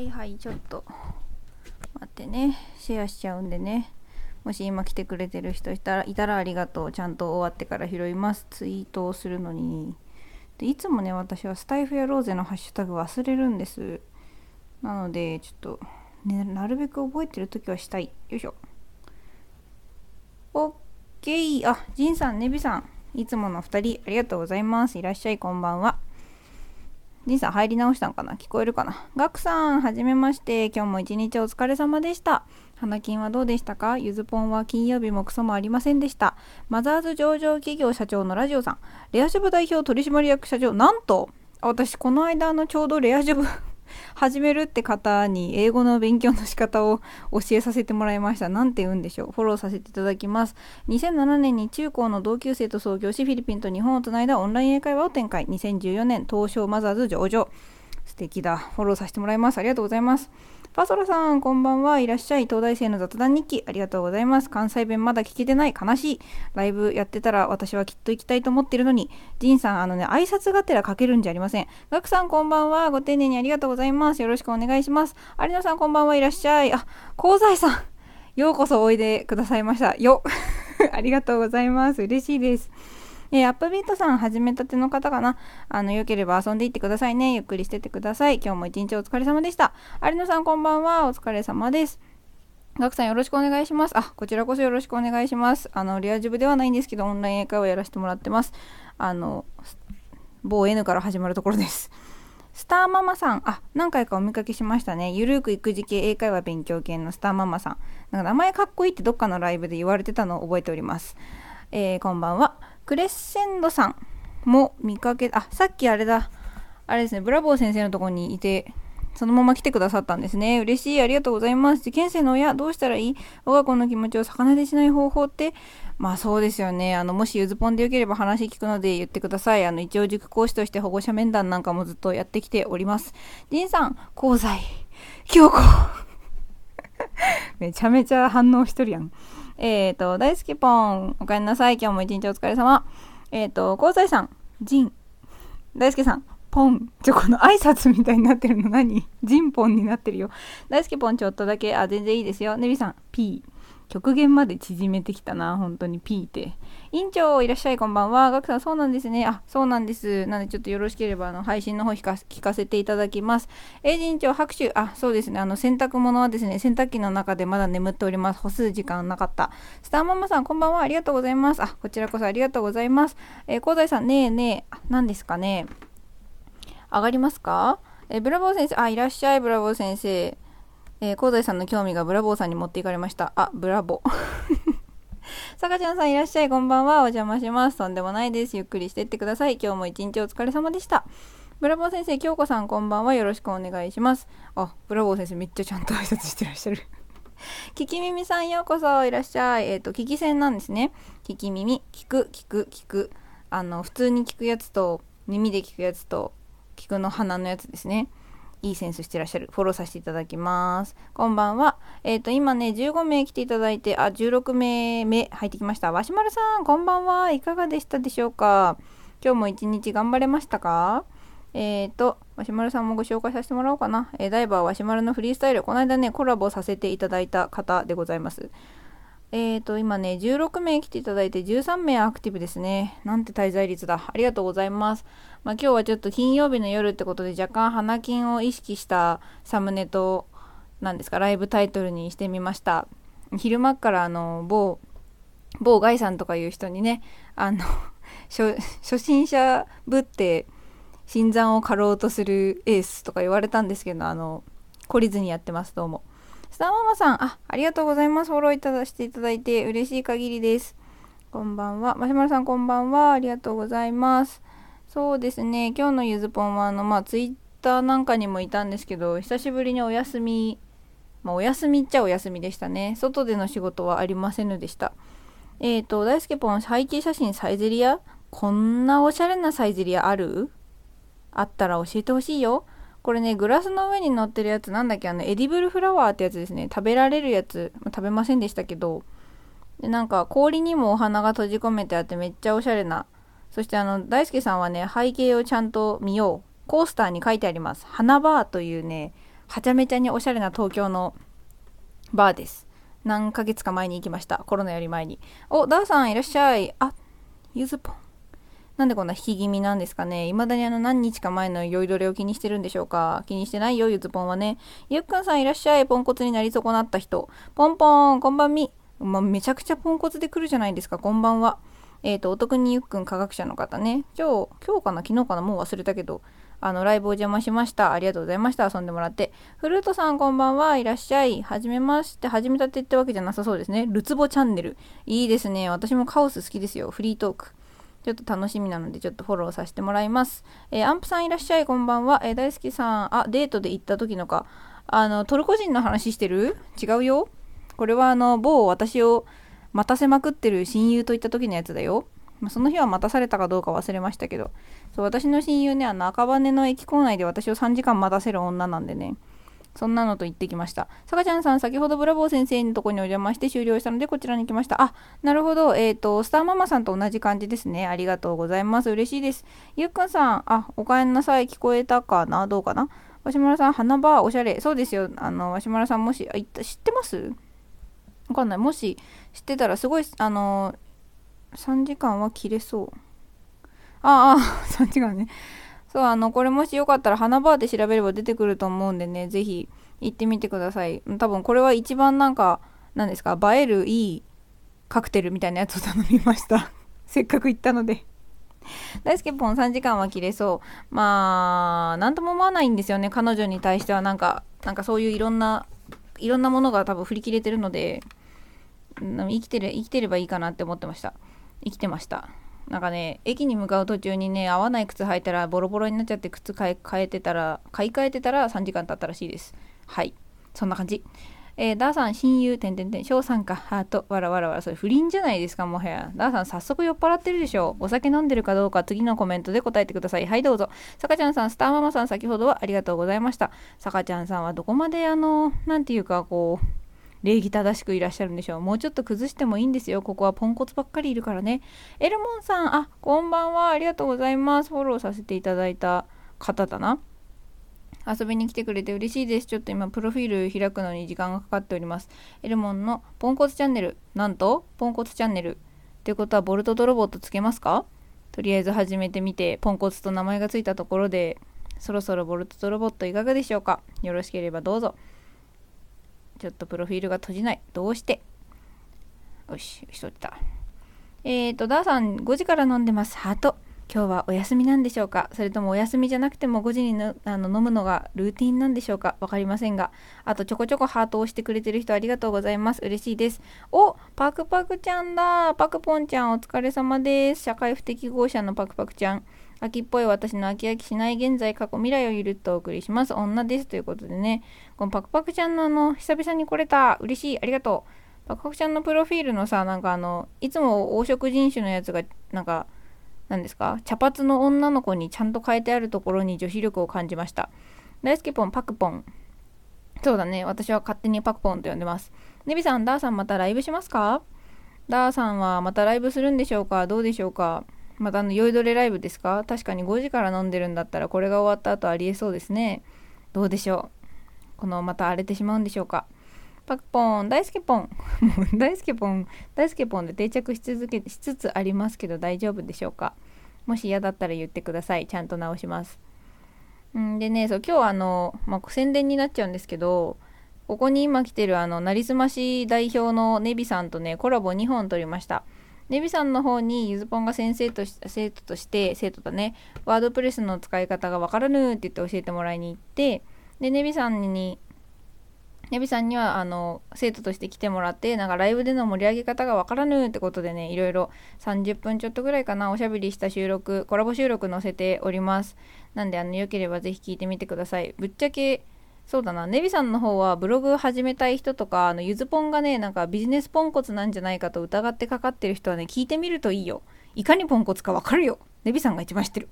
はいはいちょっと。待ってね。シェアしちゃうんでね。もし今来てくれてる人いたらいたらありがとう。ちゃんと終わってから拾います。ツイートをするのに。でいつもね私はスタイフやローゼのハッシュタグ忘れるんです。なのでちょっと、ね、なるべく覚えてる時はしたい。よいしょ。オッケー。あジンさんネビさん。いつもの2人ありがとうございます。いらっしゃいこんばんは。じいさん入り直したんかな？聞こえるかな？ガクさん、はじめまして。今日も一日お疲れ様でした。花金はどうでしたか？ゆずぽんは金曜日もクソもありませんでした。マザーズ上場企業社長のラジオさん。レアジョブ代表取締役社長。なんと私、この間のちょうどレアジョブ始めるって方に英語の勉強の仕方を教えさせてもらいました。なんて言うんでしょう。フォローさせていただきます。2007年に中高の同級生と創業し、フィリピンと日本をつないだオンライン英会話を展開。2014年、東証マザーズ上場。素敵だ。フォローさせてもらいます。ありがとうございます。パソラさん、こんばんは。いらっしゃい。東大生の雑談日記。ありがとうございます。関西弁まだ聞けてない。悲しい。ライブやってたら私はきっと行きたいと思ってるのに。ジンさん、あのね、挨拶がてら書けるんじゃありません。ガクさん、こんばんは。ご丁寧にありがとうございます。よろしくお願いします。有野さん、こんばんは。いらっしゃい。あ、香西さん。ようこそおいでくださいました。よ。ありがとうございます。嬉しいです。えー、アップビートさん始めたての方かな？あの、良ければ遊んでいってくださいね。ゆっくりしててください。今日も一日お疲れ様でした。有野さんこんばんは。お疲れ様です。ガクさんよろしくお願いします。あ、こちらこそよろしくお願いします。あの、リアジブではないんですけど、オンライン英会話やらせてもらってます。あの、某 N から始まるところです。スターママさん、あ、何回かお見かけしましたね。ゆるく育児系英会話勉強系のスターママさん。なんか名前かっこいいってどっかのライブで言われてたのを覚えております。えー、こんばんは。クレッセンドさんも見かけ、あ、さっきあれだ、あれですね、ブラボー先生のとこにいて、そのまま来てくださったんですね。嬉しい。ありがとうございます。受験生の親、どうしたらいい？我が子の気持ちを逆なでしない方法って、まあそうですよね。あの、もしゆずぽんでよければ話聞くので言ってください。あの、一応塾講師として保護者面談なんかもずっとやってきております。ジンさん、香西、京子。めちゃめちゃ反応しとるやん。えっ、ー、と、大好きポン、おかえりなさい。今日も一日お疲れ様。えっ、ー、と、香西さん、ジン、大輔さん、ポン。ちょ、この挨拶みたいになってるの何？ジンポンになってるよ。大輔ポンちょっとだけ、あ、全然いいですよ。ネビさん、ピー。極限まで縮めてきたな、本当にピーって。院長いらっしゃい、こんばんは。ガクさん、そうなんですね。あ、そうなんです。なので、ちょっとよろしければ、あの、配信の方聞かせていただきます。えー、院長、拍手。あ、そうですね。あの、洗濯物はですね、洗濯機の中でまだ眠っております。干す時間なかった。スターママさん、こんばんは。ありがとうございます。あ、こちらこそありがとうございます。えー、香西さん、ねえねえ、何ですかね。上がりますか？えー、ブラボー先生、あ、いらっしゃい、ブラボー先生。えー、香西さんの興味がブラボーさんに持っていかれました。あ、ブラボー。さかちゃんさんいらっしゃい、こんばんは。お邪魔します。とんでもないです。ゆっくりしてってください。今日も一日お疲れ様でした。ブラボー先生、京子さんこんばんは。よろしくお願いします。あ、ブラボー先生めっちゃちゃんと挨拶してらっしゃる。聞き耳さんようこそいらっしゃい。えっ、ー、と、聞き戦なんですね。聞き耳、聞く、聞く、聞く。あの、普通に聞くやつと、耳で聞くやつと、聞くの鼻のやつですね。いいセンスしてらっしゃる。フォローさせていただきます。こんばんは。えっ、ー、と、今ね、15名来ていただいて、あ、16名目入ってきました。わしまるさん、こんばんは。いかがでしたでしょうか？今日も一日頑張れましたか？えっ、ー、と、わしまるさんもご紹介させてもらおうかな。えー、ダイバーわしまるのフリースタイル、この間ね、コラボさせていただいた方でございます。えーと、今ね、16名来ていただいて13名アクティブですね。なんて滞在率だ。ありがとうございます。まあ、今日はちょっと金曜日の夜ってことで若干花金を意識したサムネと、何ですか、ライブタイトルにしてみました。昼間からあの、某、某ガイさんとかいう人にね、あの、初心者ぶって新参を刈ろうとするエースとか言われたんですけど、あの、懲りずにやってます、どうも。スターママさん、あ、ありがとうございます。フォローいただしていただいて嬉しい限りです。こんばんは。マシュマロさんこんばんは。ありがとうございます。そうですね。今日のゆずぽんは、あの、まあ、ツイッターなんかにもいたんですけど、久しぶりにお休み、まあ、お休みっちゃお休みでしたね。外での仕事はありませんでした。えっ、ー、と、大輔ポン、背景写真サイゼリア？こんなおしゃれなサイゼリアある？あったら教えてほしいよ。これね、グラスの上に乗ってるやつ、なんだっけ、あの、エディブルフラワーってやつですね。食べられるやつ、まあ、食べませんでしたけど、で、なんか、氷にもお花が閉じ込めてあってめっちゃおしゃれな。そしてあの、大輔さんはね、背景をちゃんと見よう。コースターに書いてあります。花バーというね、はちゃめちゃにおしゃれな東京のバーです何ヶ月か前に行きましたコロナより前におダーさんいらっしゃいあゆずぽんなんでこんな引き気味なんですかね未だにあの何日か前の酔いどれを気にしてるんでしょうか気にしてないよ、ゆずぽんはね。ゆっくんさんいらっしゃい。ポンコツになり損なった人。ポンポン、こんばんみ。まあ、めちゃくちゃポンコツで来るじゃないですか。こんばんは。えっ、ー、と、お得にゆっくん科学者の方ね。今日、今日かな？昨日かな？もう忘れたけど、あの、ライブお邪魔しました。ありがとうございました。遊んでもらって。フルートさんこんばんは。いらっしゃい。はじめまして。始めたって言ったわけじゃなさそうですね。ルツボチャンネル。いいですね。私もカオス好きですよ。フリートーク。ちょっと楽しみなので、ちょっとフォローさせてもらいます。えー、アンプさんいらっしゃい、こんばんは。えー、大好きさん、あ、デートで行った時のか。あの、トルコ人の話してる？違うよ。これはあの、某私を待たせまくってる親友と行った時のやつだよ。まあ、その日は待たされたかどうか忘れましたけど。そう、私の親友ね、あの、赤羽の駅構内で私を3時間待たせる女なんでね。そんなのと言ってきました。さかちゃんさん、先ほどブラボー先生のとこにお邪魔して終了したので、こちらに来ました。あ、なるほど。えっ、ー、と、スターママさんと同じ感じですね。ありがとうございます。嬉しいです。ゆっくんさん、あ、おかえりなさい。聞こえたかな？どうかな？わしむらさん、花場、おしゃれ。そうですよ。あの、わしむらさん、もし、あ、知ってます？わかんない。もし、知ってたら、すごい、あの、3時間は切れそう。ああ、3時間ね。そう、あの、これもしよかったら花バーで調べれば出てくると思うんでね、ぜひ行ってみてください。多分これは一番なんか、何ですか、映えるいいカクテルみたいなやつを頼みました。せっかく行ったので大輔ポン3時間は切れそう。まあ、なんとも思わないんですよね、彼女に対しては。なんか、なんかそういういろんな、いろんなものが多分振り切れてるので、生きてる、生きてればいいかなって思ってました。生きてました。なんかね駅に向かう途中にね合わない靴履いたらボロボロになっちゃって靴買い替えてたら買い替えてたら3時間経ったらしいです。はい。そんな感じ。えー、ダーさん親友てんてんてん翔さんか。ハートわらわらわら。それ不倫じゃないですかもはや。ダーさん早速酔っ払ってるでしょ。うお酒飲んでるかどうか次のコメントで答えてください。はいどうぞ。さかちゃんさんスターママさん先ほどはありがとうございました。さかちゃんさんはどこまであのなんていうかこう礼儀正しくいらっしゃるんでしょう。もうちょっと崩してもいいんですよ。ここはポンコツばっかりいるからね。エルモンさん、あ、こんばんは。ありがとうございます。フォローさせていただいた方だな。遊びに来てくれて嬉しいです。ちょっと今、プロフィール開くのに時間がかかっております。エルモンのポンコツチャンネル。なんと、ポンコツチャンネル。ってことは、ボルトとロボットつけますか？とりあえず始めてみて、ポンコツと名前がついたところで、そろそろボルトとロボットいかがでしょうか？よろしければどうぞ。ちょっとプロフィールが閉じない。どうして？よし、し、閉じた。えーと、ダーさん、5時から飲んでます。ハート。今日はお休みなんでしょうか？それともお休みじゃなくても5時にあの飲むのがルーティンなんでしょうか？分かりませんが。あとちょこちょこハートを押してくれてる人ありがとうございます。嬉しいです。おパクパクちゃんだパクポンちゃんお疲れ様です。社会不適合者のパクパクちゃん。秋っぽい私の飽き飽きしない現在過去未来をゆるっとお送りします女ですということでねこのパクパクちゃんのあの久々に来れた。嬉しい。ありがとう。パクパクちゃんのプロフィールのさなんかあのいつも黄色人種のやつがなんか何ですか？茶髪の女の子にちゃんと変えてあるところに女子力を感じました。大好きポンパクポン。そうだね。私は勝手にパクポンと呼んでます。ネビさんダーさんまたライブしますか？ダーさんはまたライブするんでしょうか？どうでしょうか？またあの酔いどれライブですか？確かに5時から飲んでるんだったらこれが終わった後ありえそうですね。どうでしょう？このまた荒れてしまうんでしょうか。パクポン大好き ポン。大好きポン大好きポンで定着し続けしつつありますけど大丈夫でしょうか。もし嫌だったら言ってください。ちゃんと直します。んでねそう今日あの、まあ、宣伝になっちゃうんですけどここに今来てるあのなりすまし代表のネビさんとねコラボ2本撮りました。ネビさんの方にゆずぽんが先生とし生徒として生徒だねワードプレスの使い方がわからぬって言って教えてもらいに行ってでネビさんにネビさんにはあの生徒として来てもらってなんかライブでの盛り上げ方がわからぬってことでねいろいろ30分ちょっとぐらいかなおしゃべりした収録コラボ収録載せておりますなんであのよければぜひ聞いてみてくださいぶっちゃけそうだな、ネビさんの方はブログ始めたい人とか、あのゆずぽんがね、なんかビジネスポンコツなんじゃないかと疑ってかかってる人はね、聞いてみるといいよ。いかにポンコツかわかるよ。ネビさんが一番知ってる。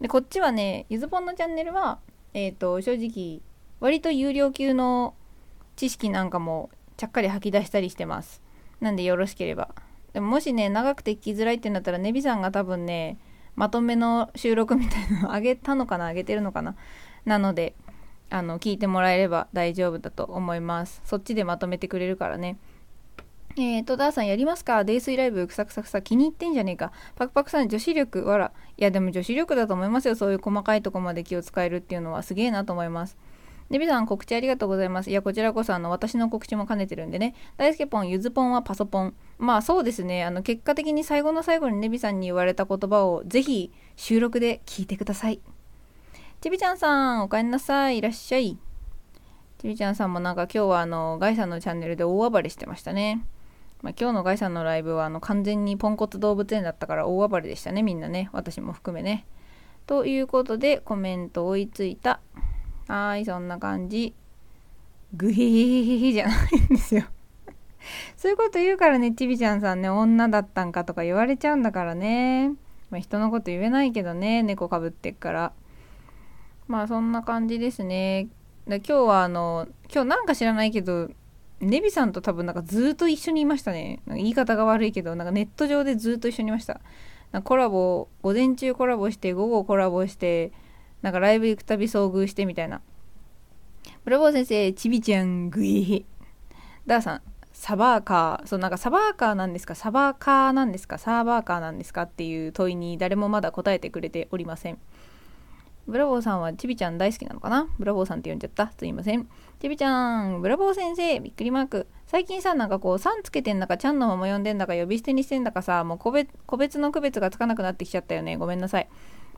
で、こっちはね、ゆずぽんのチャンネルは、えっ、ー、と、正直、割と有料級の知識なんかもちゃっかり吐き出したりしてます。なんでよろしければ。でももしね、長くて聞きづらいってなったら、ネビさんが多分ね、まとめの収録みたいなのあげたのかなあげてるのかななので、あの聞いてもらえれば大丈夫だと思いますそっちでまとめてくれるからねえーと、ダーさんやりますか？泥酔ライブくさくさくさ気に入ってんじゃねえか。パクパクさん女子力、わら。いやでも女子力だと思いますよ。そういう細かいとこまで気を使えるっていうのはすげえなと思います。デビさん告知ありがとうございます。いや、こちらこそあの私の告知も兼ねてるんでね。大輔ポン、ゆずポンはパソポン。まあそうですね。あの結果的に最後の最後にネビさんに言われた言葉をぜひ収録で聞いてください。ちびちゃんさん、おかえりなさい。いらっしゃい。ちびちゃんさんもなんか今日はあのガイさんのチャンネルで大暴れしてましたね。まあ、今日のガイさんのライブはあの完全にポンコツ動物園だったから大暴れでしたねみんなね私も含めね。ということでコメント追いついた。はいそんな感じ。グヒヒヒヒじゃないんですよそういうこと言うからねちびちゃんさんね女だったんかとか言われちゃうんだからね。まあ、人のこと言えないけどね猫かぶってっから。まあそんな感じですね。で今日はあの今日なんか知らないけどネビさんと多分なんかずっと一緒にいましたね。なんか言い方が悪いけど、なんかネット上でずっと一緒にいました。なんかコラボ、午前中コラボして、午後コラボして、なんかライブ行くたび遭遇してみたいな。ブラボー先生、ちびちゃん、グイー。ダーさん、サバーカー、そうなんかサバーカーなんですか、サバーカーなんですか、サーバーカーなんですかっていう問いに誰もまだ答えてくれておりません。ブラボーさんはちびちゃん大好きなのかな？ブラボーさんって呼んじゃった？すいません。ちびちゃん、ブラボー先生、びっくりマーク。最近さ、なんかこう、さんつけてんだか、ちゃんのまま呼んでんだか、呼び捨てにしてんだかさ、もう個別個別の区別がつかなくなってきちゃったよね。ごめんなさい。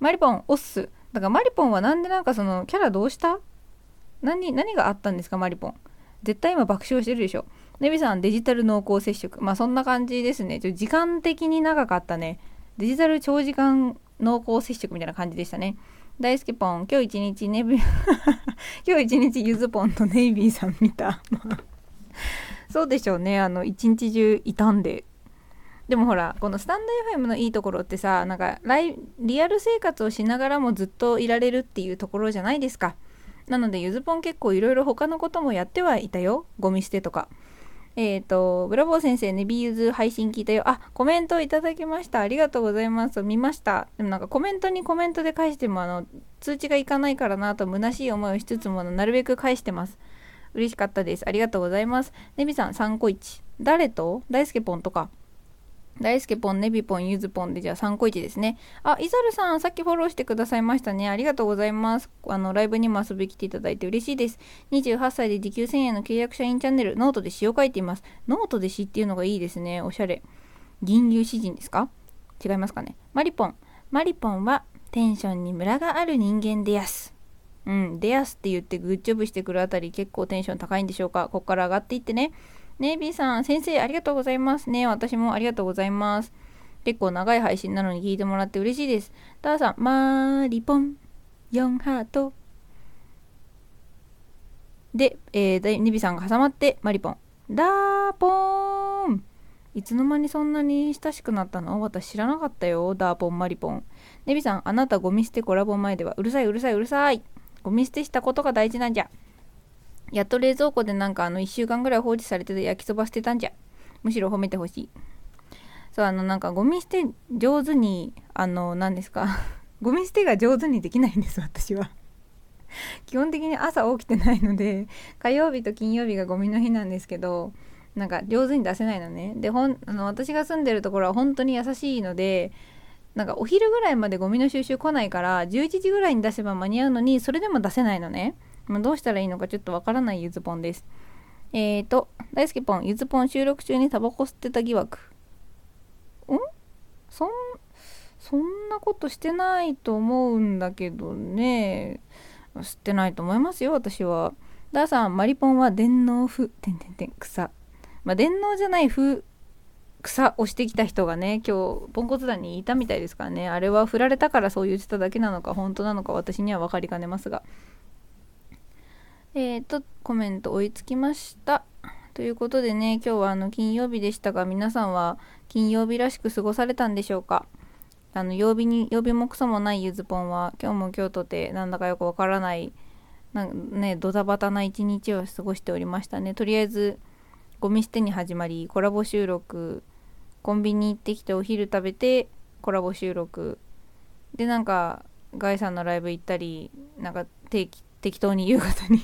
マリポン、オッス。だからマリポンはなんでなんかその、キャラどうした？何、何があったんですか、マリポン。絶対今爆笑してるでしょ。ネビさん、デジタル濃厚接触。まあそんな感じですね。ちょ時間的に長かったね。デジタル長時間濃厚接触みたいな感じでしたね。大好きポン、今日一日ネビ、今日一日ゆずポンとネイビーさん見た。そうでしょうね。あの、一日中いたんで。でもほら、このスタンド FM のいいところってさ、なんかライ、リアル生活をしながらもずっといられるっていうところじゃないですか。なので、ゆずぽん結構いろいろ他のこともやってはいたよ。ゴミ捨てとか。えっ、ー、と、ブラボー先生、ネビーズ配信聞いたよ。あ、コメントいただきました。ありがとうございます。見ました。でもなんかコメントにコメントで返しても、あの、通知がいかないからなと虚しい思いをしつつも、なるべく返してます。嬉しかったです。ありがとうございます。ネビさん、3個1。誰と？大輔ポンとか。大輔ポン、ネビポン、ゆずポンでじゃあ3個1ですね。あ、イザルさん、さっきフォローしてくださいましたね。ありがとうございます。あの、ライブにも遊びに来ていただいて嬉しいです。28歳で時給1000円の契約社員チャンネル、ノートで詩を書いています。ノートで詩っていうのがいいですね。おしゃれ。吟遊詩人ですか？違いますかね。マリポン。マリポンはテンションにムラがある人間でやす。うん、でやすって言ってグッジョブしてくるあたり結構テンション高いんでしょうか。ここから上がっていってね。ねえ、B さん、先生、ありがとうございます。ね私もありがとうございます。結構長い配信なのに聞いてもらって嬉しいです。ターさん、マーリポン、4ハート。で、えー、ネビさんが挟まって、マリポン、ダーポーンいつの間にそんなに親しくなったの？私知らなかったよ。ダーポン、マリポン。ネビさん、あなたゴミ捨てコラボ前ではうるさいうるさいうるさい。ゴミ捨てしたことが大事なんじゃ。やっと冷蔵庫でなんかあの1週間ぐらい放置されてて焼きそば捨てたんじゃ。むしろ褒めてほしい。そう、あのなんかゴミ捨て上手に、あの、何ですか。ゴミ捨てが上手にできないんです、私は。基本的に朝起きてないので、火曜日と金曜日がゴミの日なんですけど、なんか上手に出せないのね。で、ほんあの私が住んでるところは本当に優しいので、なんかお昼ぐらいまでゴミの収集来ないから11時ぐらいに出せば間に合うのにそれでも出せないのね。まあ、どうしたらいいのかちょっとわからないゆずぽんです。えーと、大好きぽん、ゆずぽん収録中にタバコ吸ってた疑惑。ん？そん、そんなことしてないと思うんだけどね。吸ってないと思いますよ、私は。ダーさん、マリポンは電脳風、てんてんてん、草。まあ、電脳じゃない風、草をしてきた人がね、今日、ポンコツ団にいたみたいですからね。あれは振られたからそう言ってただけなのか、本当なのか、私には分かりかねますが。えーと、コメント追いつきました。ということでね、今日はあの金曜日でしたが、皆さんは金曜日らしく過ごされたんでしょうか？あの曜日に曜日もクソもないゆずぽんは今日も今日とてなんだかよくわからないなんねドタバタな一日を過ごしておりましたね。とりあえずゴミ捨てに始まりコラボ収録コンビニ行ってきてお昼食べてコラボ収録。でなんかガイさんのライブ行ったりなんか定期適当に夕方に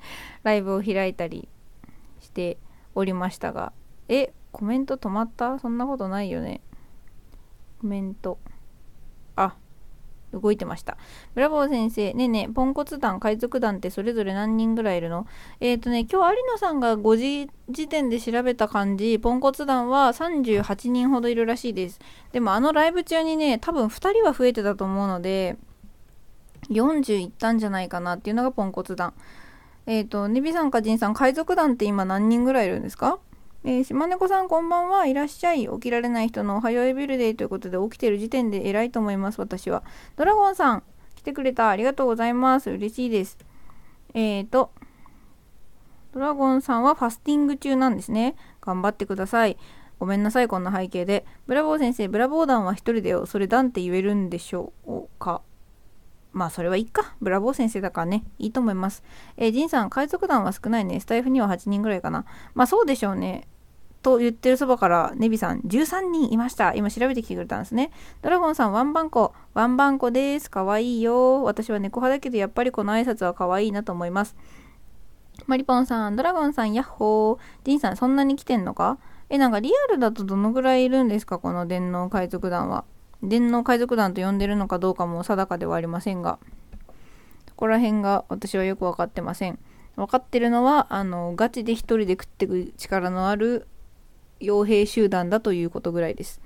ライブを開いたりしておりましたがえコメント止まった？そんなことないよねコメントあ動いてました。ブラボー先生、ねえねえ、ポンコツ団、海賊団ってそれぞれ何人ぐらいいるの？えっ、ー、とね、今日有野さんが5時時点で調べた感じ、ポンコツ団は38人ほどいるらしいです。でもあのライブ中にね、多分2人は増えてたと思うので、40いったんじゃないかなっていうのがポンコツ団。えっ、ー、と、ネビさんかジンさん、海賊団って今何人ぐらいいるんですか？えー、島猫さんこんばんはいらっしゃい。起きられない人のおはようエビルデーということで起きてる時点で偉いと思います、私は。ドラゴンさん、来てくれた。ありがとうございます。嬉しいです。えーと、ドラゴンさんはファスティング中なんですね。頑張ってください。ごめんなさい、こんな背景で。ブラボー先生、ブラボー団は一人だよ。それ団って言えるんでしょうか？まあ、それはいいか。ブラボー先生だからね。いいと思います。えー、ジンさん、海賊団は少ないね。スタイフには8人ぐらいかな。まあ、そうでしょうね。と言ってるそばからネビさん13人いました。今調べてきてくれたんですね。ドラゴンさんワンバンコ。ワンバンコです。かわいいよ。私は猫派だけどやっぱりこの挨拶はかわいいなと思います。マリポンさん、ドラゴンさん、ヤッホー。ジンさん、そんなに来てんのか？え、なんかリアルだとどのぐらいいるんですか？この電脳海賊団は。電脳海賊団と呼んでるのかどうかも定かではありませんが。そこら辺が私はよくわかってません。分かってるのは、あの、ガチで一人で食っていく力のある傭兵集団だということぐらいです。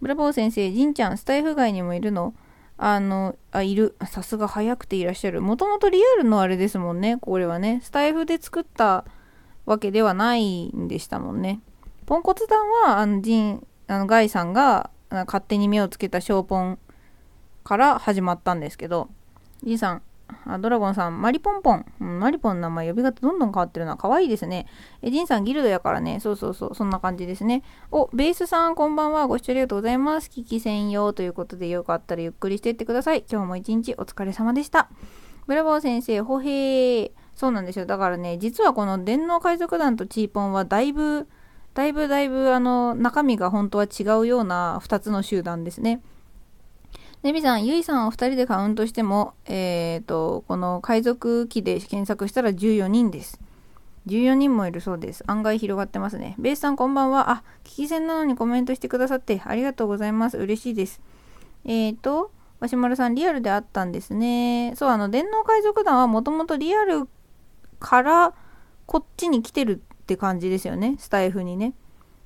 ブラボー先生、ジンちゃん、スタイフ外にもいるの？あの、あ、いる。さすが早くていらっしゃる。もともとリアルのあれですもんね、これはね。スタイフで作ったわけではないんでしたもんね。ポンコツ団は、あの、ジン、あの、ガイさんが勝手に目をつけたショーポンから始まったんですけど、ジンさん、あ、ドラゴンさん、マリポンポン。マリポンの名前呼び方どんどん変わってるな。可愛いですね。え、ジンさんギルドやからね。そうそうそう。そんな感じですね。お、ベースさん、こんばんは。ご視聴ありがとうございます。聞き専用ということで、よかったらゆっくりしていってください。今日も一日お疲れ様でした。ブラボー先生、ほへー。そうなんですよ。だからね、実はこの電脳海賊団とチーポンはだいぶ、だいぶだいぶあの中身が本当は違うような2つの集団ですね。ネビさん、ユイさんを2人でカウントしても、えっ、ー、と、この海賊機で検索したら14人です。14人もいるそうです。案外広がってますね。ベースさんこんばんは。あ、聞き戦なのにコメントしてくださってありがとうございます。嬉しいです。えっ、ー、と、わしまるさん、リアルであったんですね。そう、あの、電脳海賊団はもともとリアルからこっちに来てるって感じですよね。スタイフにね。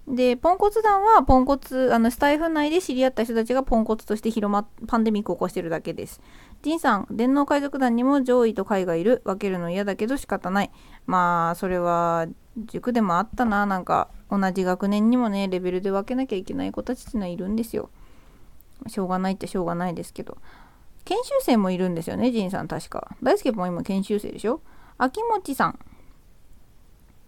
で、ポンコツ団はポンコツ、あの、スタイフ内で知り合った人たちがポンコツとして広まっ、パンデミックを起こしてるだけです。ジンさん、電脳海賊団にも上位と下位がいる。分けるの嫌だけど仕方ない。まあ、それは、塾でもあったな。なんか、同じ学年にもね、レベルで分けなきゃいけない子たちってのはいるんですよ。しょうがないってしょうがないですけど。研修生もいるんですよね、ジンさん確か。大輔も今研修生でしょ？秋元さん。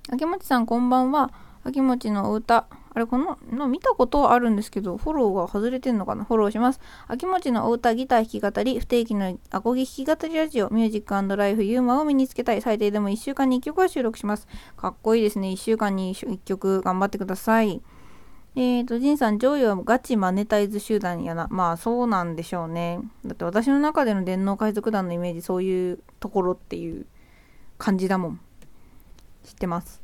秋元さんこんばんは。秋餅のお歌。あれ、この、の見たことあるんですけど、フォローが外れてんのかな？フォローします。秋餅のお歌、ギター弾き語り、不定期のアコギ弾き語りラジオ、ミュージックライフ、ユーモアを身につけたい。最低でも1週間に1曲は収録します。かっこいいですね。1週間に1曲頑張ってください。えーと、ジンさん、上位はガチマネタイズ集団やな。まあ、そうなんでしょうね。だって私の中での電脳海賊団のイメージ、そういうところっていう感じだもん。知ってます。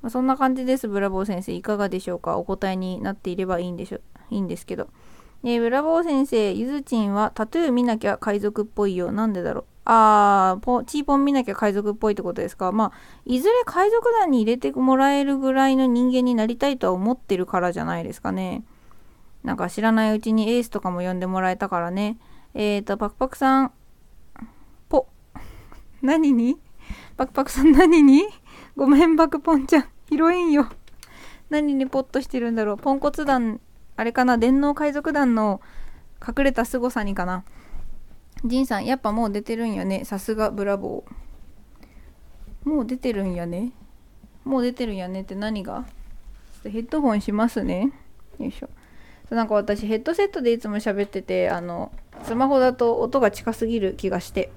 まあ、そんな感じです。ブラボー先生。いかがでしょうか？お答えになっていればいいんでしょ、いいんですけど。えー、ブラボー先生、ゆずちんはタトゥー見なきゃ海賊っぽいよ。なんでだろう？あー、ポチーポン見なきゃ海賊っぽいってことですか？まあ、いずれ海賊団に入れてもらえるぐらいの人間になりたいとは思ってるからじゃないですかね。なんか知らないうちにエースとかも呼んでもらえたからね。えーと、パクパクさん、ポ。何に？パクパクさん何に？ごめん、バクポンちゃん。ヒロインよ。何にポッとしてるんだろう。ポンコツ団、あれかな、電脳海賊団の隠れた凄さにかな。ジンさん、やっぱもう出てるんやね。さすがブラボー。もう出てるんやね。もう出てるんやねって何が？ヘッドホンしますね。よいしょ。なんか私ヘッドセットでいつも喋ってて、あの、スマホだと音が近すぎる気がして。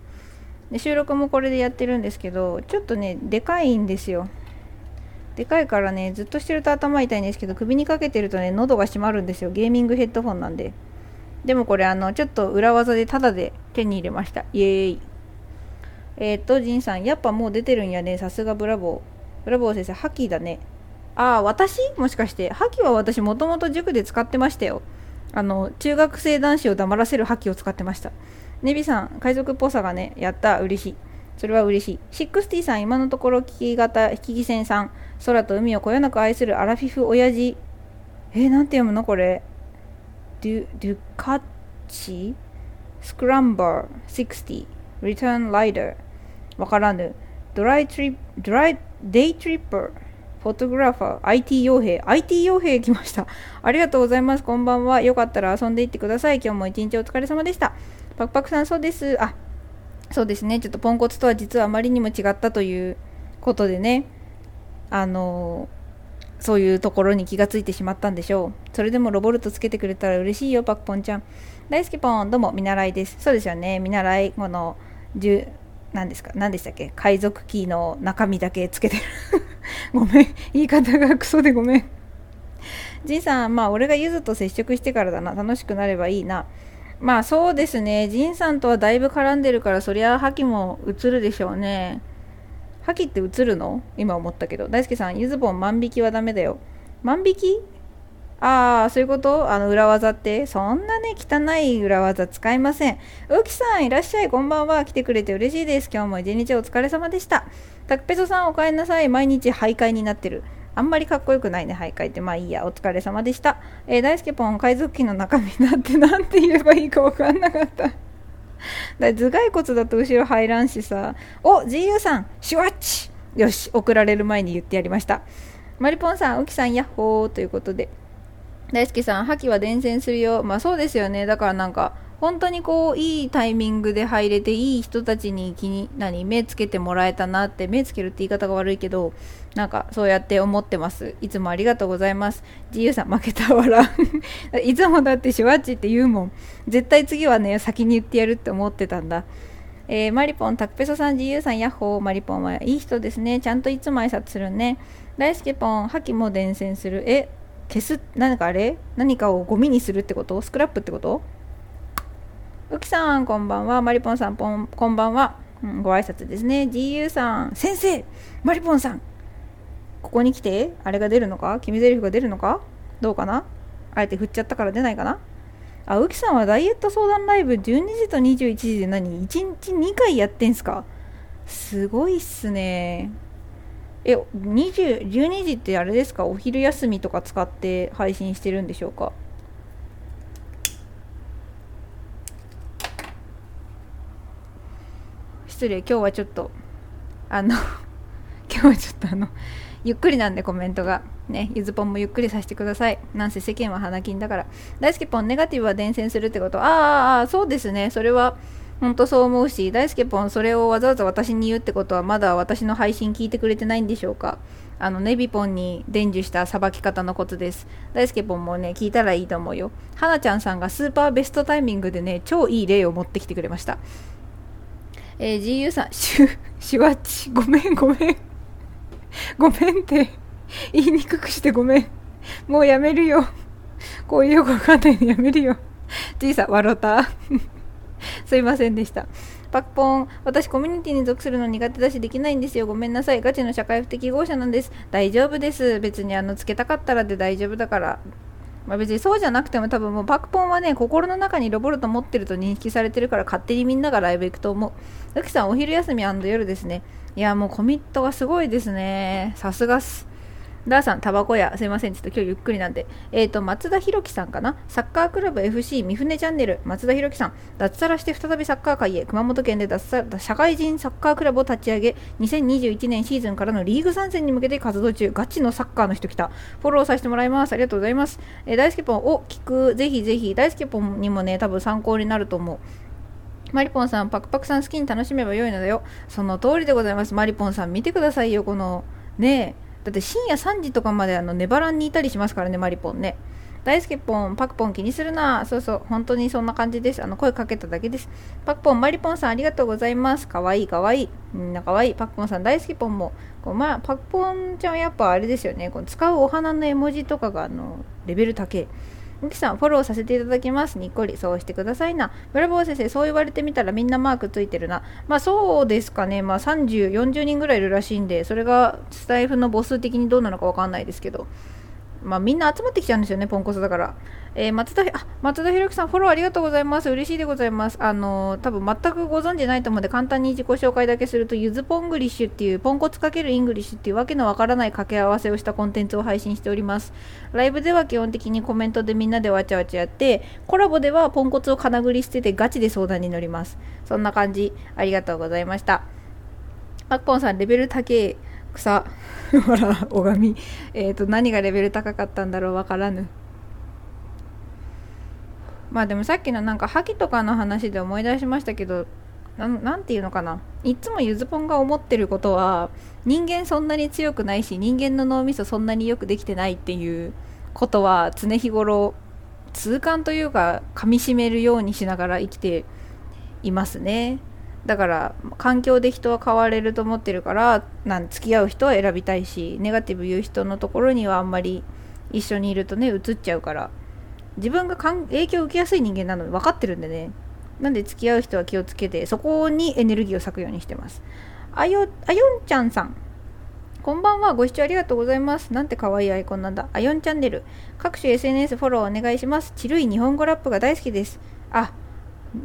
で収録もこれでやってるんですけど、ちょっとね、でかいんですよ。でかいからねずっとしてると頭痛いんですけど首にかけてるとね喉が締まるんですよゲーミングヘッドフォンなんででもこれあのちょっと裏技でタダで手に入れましたイエーイえー、っと、ジンさん、やっぱもう出てるんやね。さすがブラボー。ブラボー先生、覇気だね。ああ、私？もしかして、覇気は私もともと塾で使ってましたよ。あの、中学生男子を黙らせる覇気を使ってました。ネビさん、海賊っぽさがね、やった、嬉しい。それは嬉しい。シックスティさん、今のところ聞き型、聞き専さん、空と海をこよなく愛するアラフィフ親父。えー、なんて読むのこれ？デュ、デュカッチ？スクランバー60、リターンライダー。わからぬ。ドライトリ、ドライ、デイトリッパー。フォトグラファー、IT 傭兵、IT 傭兵来ました。ありがとうございます。こんばんは。よかったら遊んでいってください。今日も一日お疲れ様でした。パクパクさん、そうです。あ、そうですね。ちょっとポンコツとは実はあまりにも違ったということでね、あの、そういうところに気がついてしまったんでしょう。それでもロボルトつけてくれたら嬉しいよ、パクポンちゃん。大好きポン、どうも、見習いです。そうですよね。見習い、この、何ですか何でしたっけ？海賊キーの中身だけつけてる ごめん言い方がクソでごめんじいさんまあ俺がゆずと接触してからだな楽しくなればいいなまあそうですねジンさんとはだいぶ絡んでるからそりゃ覇気も映るでしょうね覇気って映るの？今思ったけど大輔さんゆずぼん万引きはダメだよ万引き？ああ、そういうこと？あの裏技って？そんなね、汚い裏技使いません。うきさん、いらっしゃい。こんばんは。来てくれて嬉しいです。今日も一日お疲れ様でした。タクペソさん、お帰りなさい。毎日徘徊になってる。あんまりかっこよくないね、徘徊って。まあいいや、お疲れ様でした。えー、大輔ポン、海賊機の中身になってなんて言えばいいかわかんなかった。だ頭蓋骨だと後ろ入らんしさ。お、GU さん、シュワッチよし、送られる前に言ってやりました。マリポンさん、ウキさん、ヤッホーということで。大輔さん、覇気は伝染するよ。まあそうですよね。だからなんか、本当にこう、いいタイミングで入れて、いい人たちに気に、何、目つけてもらえたなって、目つけるって言い方が悪いけど、なんかそうやって思ってます。いつもありがとうございます。自由さん、負けたわら。いつもだってシュワッチって言うもん。絶対次はね、先に言ってやるって思ってたんだ。えー、マリポン、タクペソさん、自由さん、ヤッホー。マリポンはいい人ですね。ちゃんといつも挨拶するね。大輔ポン、覇気も伝染する。え、消す何かあれ？何かをゴミにするってこと？スクラップってこと？うきさんこんばんはマリポンさんぽんこんばんは、うん、ご挨拶ですね GU さん先生マリポンさんここに来てあれが出るのか？決め台詞が出るのか？どうかな？あえて振っちゃったから出ないかな？あうきさんはダイエット相談ライブ12時と21時で何？1日2回やってんすか？すごいっすね。え20 12時ってあれですか？お昼休みとか使って配信してるんでしょうか？失礼今日はちょっとあの今日はちょっとあのゆっくりなんでコメントがねゆずぽんもゆっくりさせてくださいなんせ世間は花金だから大好きぽんネガティブは伝染するってことああそうですねそれはほんとそう思うし、大輔ポンそれをわざわざ私に言うってことはまだ私の配信聞いてくれてないんでしょうかあの、ネビポンに伝授したさばき方のコツです。大輔ポンもね、聞いたらいいと思うよ。はなちゃんさんがスーパーベストタイミングでね、超いい例を持ってきてくれました。えー、GU さん、シュ、シュワッチ、ごめんごめん。ごめんって、言いにくくしてごめん。もうやめるよ。こういうよくわかんないのやめるよ。G さん、笑った。すいませんでした。パクポン、私コミュニティに属するの苦手だしできないんですよ。ごめんなさい。ガチの社会不適合者なんです。大丈夫です。別にあのつけたかったらで大丈夫だから。まあ、別にそうじゃなくても多分もうパクポンはね、心の中にロボルト持ってると認識されてるから勝手にみんながライブ行くと思う。ウキさん、お昼休み夜ですね。いや、もうコミットがすごいですね。さすがっす。ダーさん、タバコ屋。すいません。ちょっと今日ゆっくりなんで。えっ、ー、と、松田博樹さんかな？サッカークラブ FC 三船チャンネル。松田博樹さん。脱サラして再びサッカー界へ。熊本県で脱サラ社会人サッカークラブを立ち上げ、2021年シーズンからのリーグ参戦に向けて活動中。ガチのサッカーの人来た。フォローさせてもらいます。ありがとうございます。えー、大輔ポン、お、聞く。ぜひぜひ。大輔ポンにもね、多分参考になると思う。マリポンさん、パクパクさん好きに楽しめばよいのだよ。その通りでございます。マリポンさん、見てくださいよ、この、ねえ。だって深夜3時とかまであのネバランにいたりしますからね、マリポンね。大好きポン、パクポン気にするな。そうそう、本当にそんな感じです。あの、声かけただけです。パクポン、マリポンさんありがとうございます。かわいいかわいい。みんなかわいい。パクポンさん大好きポンも。こうまあ、パクポンちゃんはやっぱあれですよね。この使うお花の絵文字とかがあのレベル高い。ゆきさんフォローさせていただきますにっこりそうしてくださいなブラボー先生そう言われてみたらみんなマークついてるなまあそうですかねまあ3040人ぐらいいるらしいんでそれがスタイフの母数的にどうなのかわかんないですけどまあ、みんな集まってきちゃうんですよね、ポンコツだから。えー、松田、あ、松田博樹さん、フォローありがとうございます。嬉しいでございます。あのー、多分全くご存知ないと思うんで、簡単に自己紹介だけすると、ゆずポングリッシュっていう、ポンコツ×イングリッシュっていうわけのわからない掛け合わせをしたコンテンツを配信しております。ライブでは基本的にコメントでみんなでわちゃわちゃやって、コラボではポンコツを金繰り捨ててガチで相談に乗ります。そんな感じ。ありがとうございました。マッポンさん、レベル高い。草ほら拝みえっ、ー、と何がレベル高かったんだろうわからぬまあでもさっきのなんか覇気とかの話で思い出しましたけど何て言うのかな？いつもゆずぽんが思ってることは人間そんなに強くないし人間の脳みそそんなによくできてないっていうことは常日頃痛感というか噛みしめるようにしながら生きていますね。だから環境で人は変われると思ってるからなん付き合う人は選びたいしネガティブ言う人のところにはあんまり一緒にいるとね移っちゃうから。自分が影響を受けやすい人間なの分かってるんでね。なんで付き合う人は気をつけてそこにエネルギーを割くようにしてます。あよあよんちゃんさん。こんばんは。ご視聴ありがとうございます。なんて可愛いアイコンなんだ。あよんチャンネル。各種 SNS フォローお願いします。ちるい日本語ラップが大好きです。あ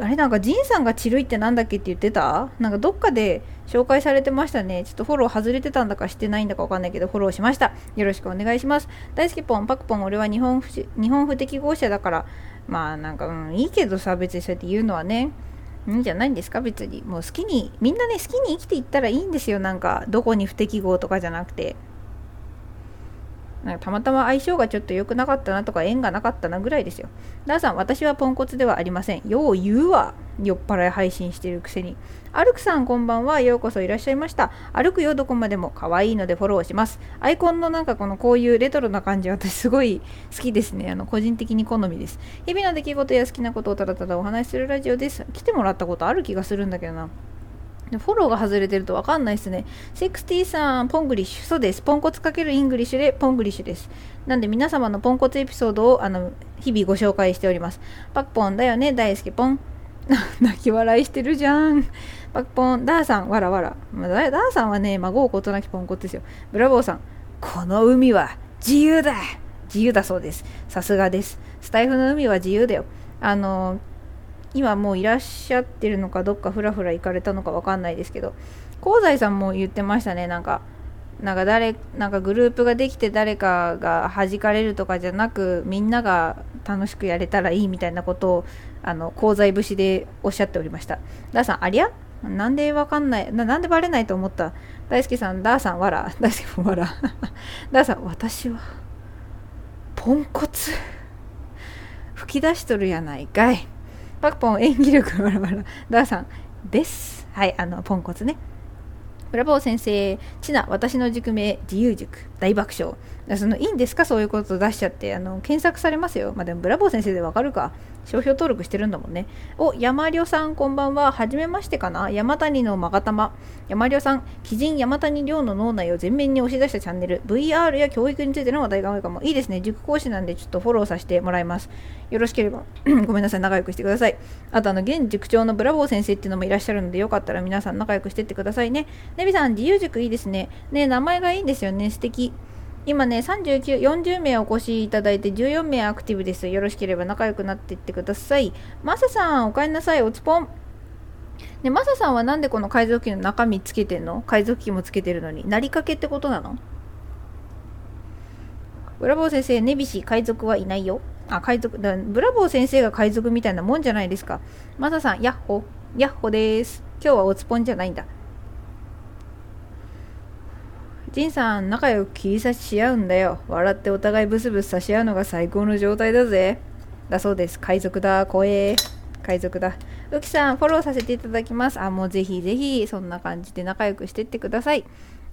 あれなんかジンさんがチルいってなんだっけって言ってた？なんかどっかで紹介されてましたね。ちょっとフォロー外れてたんだかしてないんだかわかんないけどフォローしました。よろしくお願いします。大好きポン、パクポン、俺は日本日本不適合者だから、まあなんか、うん、いいけどさ、別にそうやって言うのはね。いいんじゃないんですか？別に。もう好きに、みんなね、好きに生きていったらいいんですよ。なんか、どこに不適合とかじゃなくて。なんかたまたま相性がちょっと良くなかったなとか縁がなかったなぐらいですよ。ダーさん、私はポンコツではありません。よう言うわ。酔っ払い配信してるくせに。アルクさん、こんばんは。ようこそいらっしゃいました。歩くよ、どこまでも。可愛いのでフォローします。アイコンのなんかこのこういうレトロな感じ、私すごい好きですね。あの、個人的に好みです。日々の出来事や好きなことをただただお話しするラジオです。来てもらったことある気がするんだけどな。フォローが外れてるとわかんないですね。60さん、ポングリッシュ。そうです。ポンコツかけるイングリッシュでポングリッシュです。なんで皆様のポンコツエピソードをあの日々ご紹介しております。パクポンだよね、大好きポン。泣き笑いしてるじゃん。パクポン、ダーさん、わらわら。まあ、ダーさんはね、紛うことなきポンコツですよ。ブラボーさん、この海は自由だ自由だそうです。さすがです。スタイフの海は自由だよ。あの今もういらっしゃってるのかどっかふらふら行かれたのかわかんないですけど香西さんも言ってましたね。なんかなんか誰なんかグループができて誰かが弾かれるとかじゃなくみんなが楽しくやれたらいいみたいなことをあの香西節でおっしゃっておりました。ダーさんありゃなんでわかんないななんでバレないと思った？大輔さんダーさんわら？大輔さんわら？ダーさん私はポンコツ。吹き出しとるやないかい。パクポン演技力バラバラダーさんですはいあのポンコツねブラボー先生、ちな、私の塾名、自由塾、大爆笑。そのいいんですか？そういうこと出しちゃって。あの検索されますよ。まあ、でも、ブラボー先生でわかるか。商標登録してるんだもんね。お、山りょさん、こんばんは。はじめましてかな？山谷のまがたま。山りょさん、鬼人山谷亮の脳内を全面に押し出したチャンネル。VR や教育についての話題が多いかも。いいですね。塾講師なんで、ちょっとフォローさせてもらいます。よろしければ、ごめんなさい。仲良くしてください。あと、あの、現塾長のブラボー先生っていうのもいらっしゃるので、よかったら皆さん仲良くしてってくださいね。ネビさん、自由塾いいですね。ね、名前がいいんですよね。素敵。今ね、39、40名お越しいただいて14名アクティブです。よろしければ仲良くなっていってください。マサさん、おかえりなさい。おつぽん。ね、マサさんはなんでこの海賊機の中身つけてんの？海賊機もつけてるのに。なりかけってことなの？ブラボー先生、ネビシ、海賊はいないよ。あ、海賊、だブラボー先生が海賊みたいなもんじゃないですか。マサさん、ヤッホ、ヤッホです。今日はおつぽんじゃないんだ。ジンさん、仲良く切り差しし合うんだよ。笑ってお互いブスブス差し合うのが最高の状態だぜ。だそうです。海賊だ。怖え。海賊だ。ウキさん、フォローさせていただきます。あ、もうぜひぜひ、そんな感じで仲良くしてってください。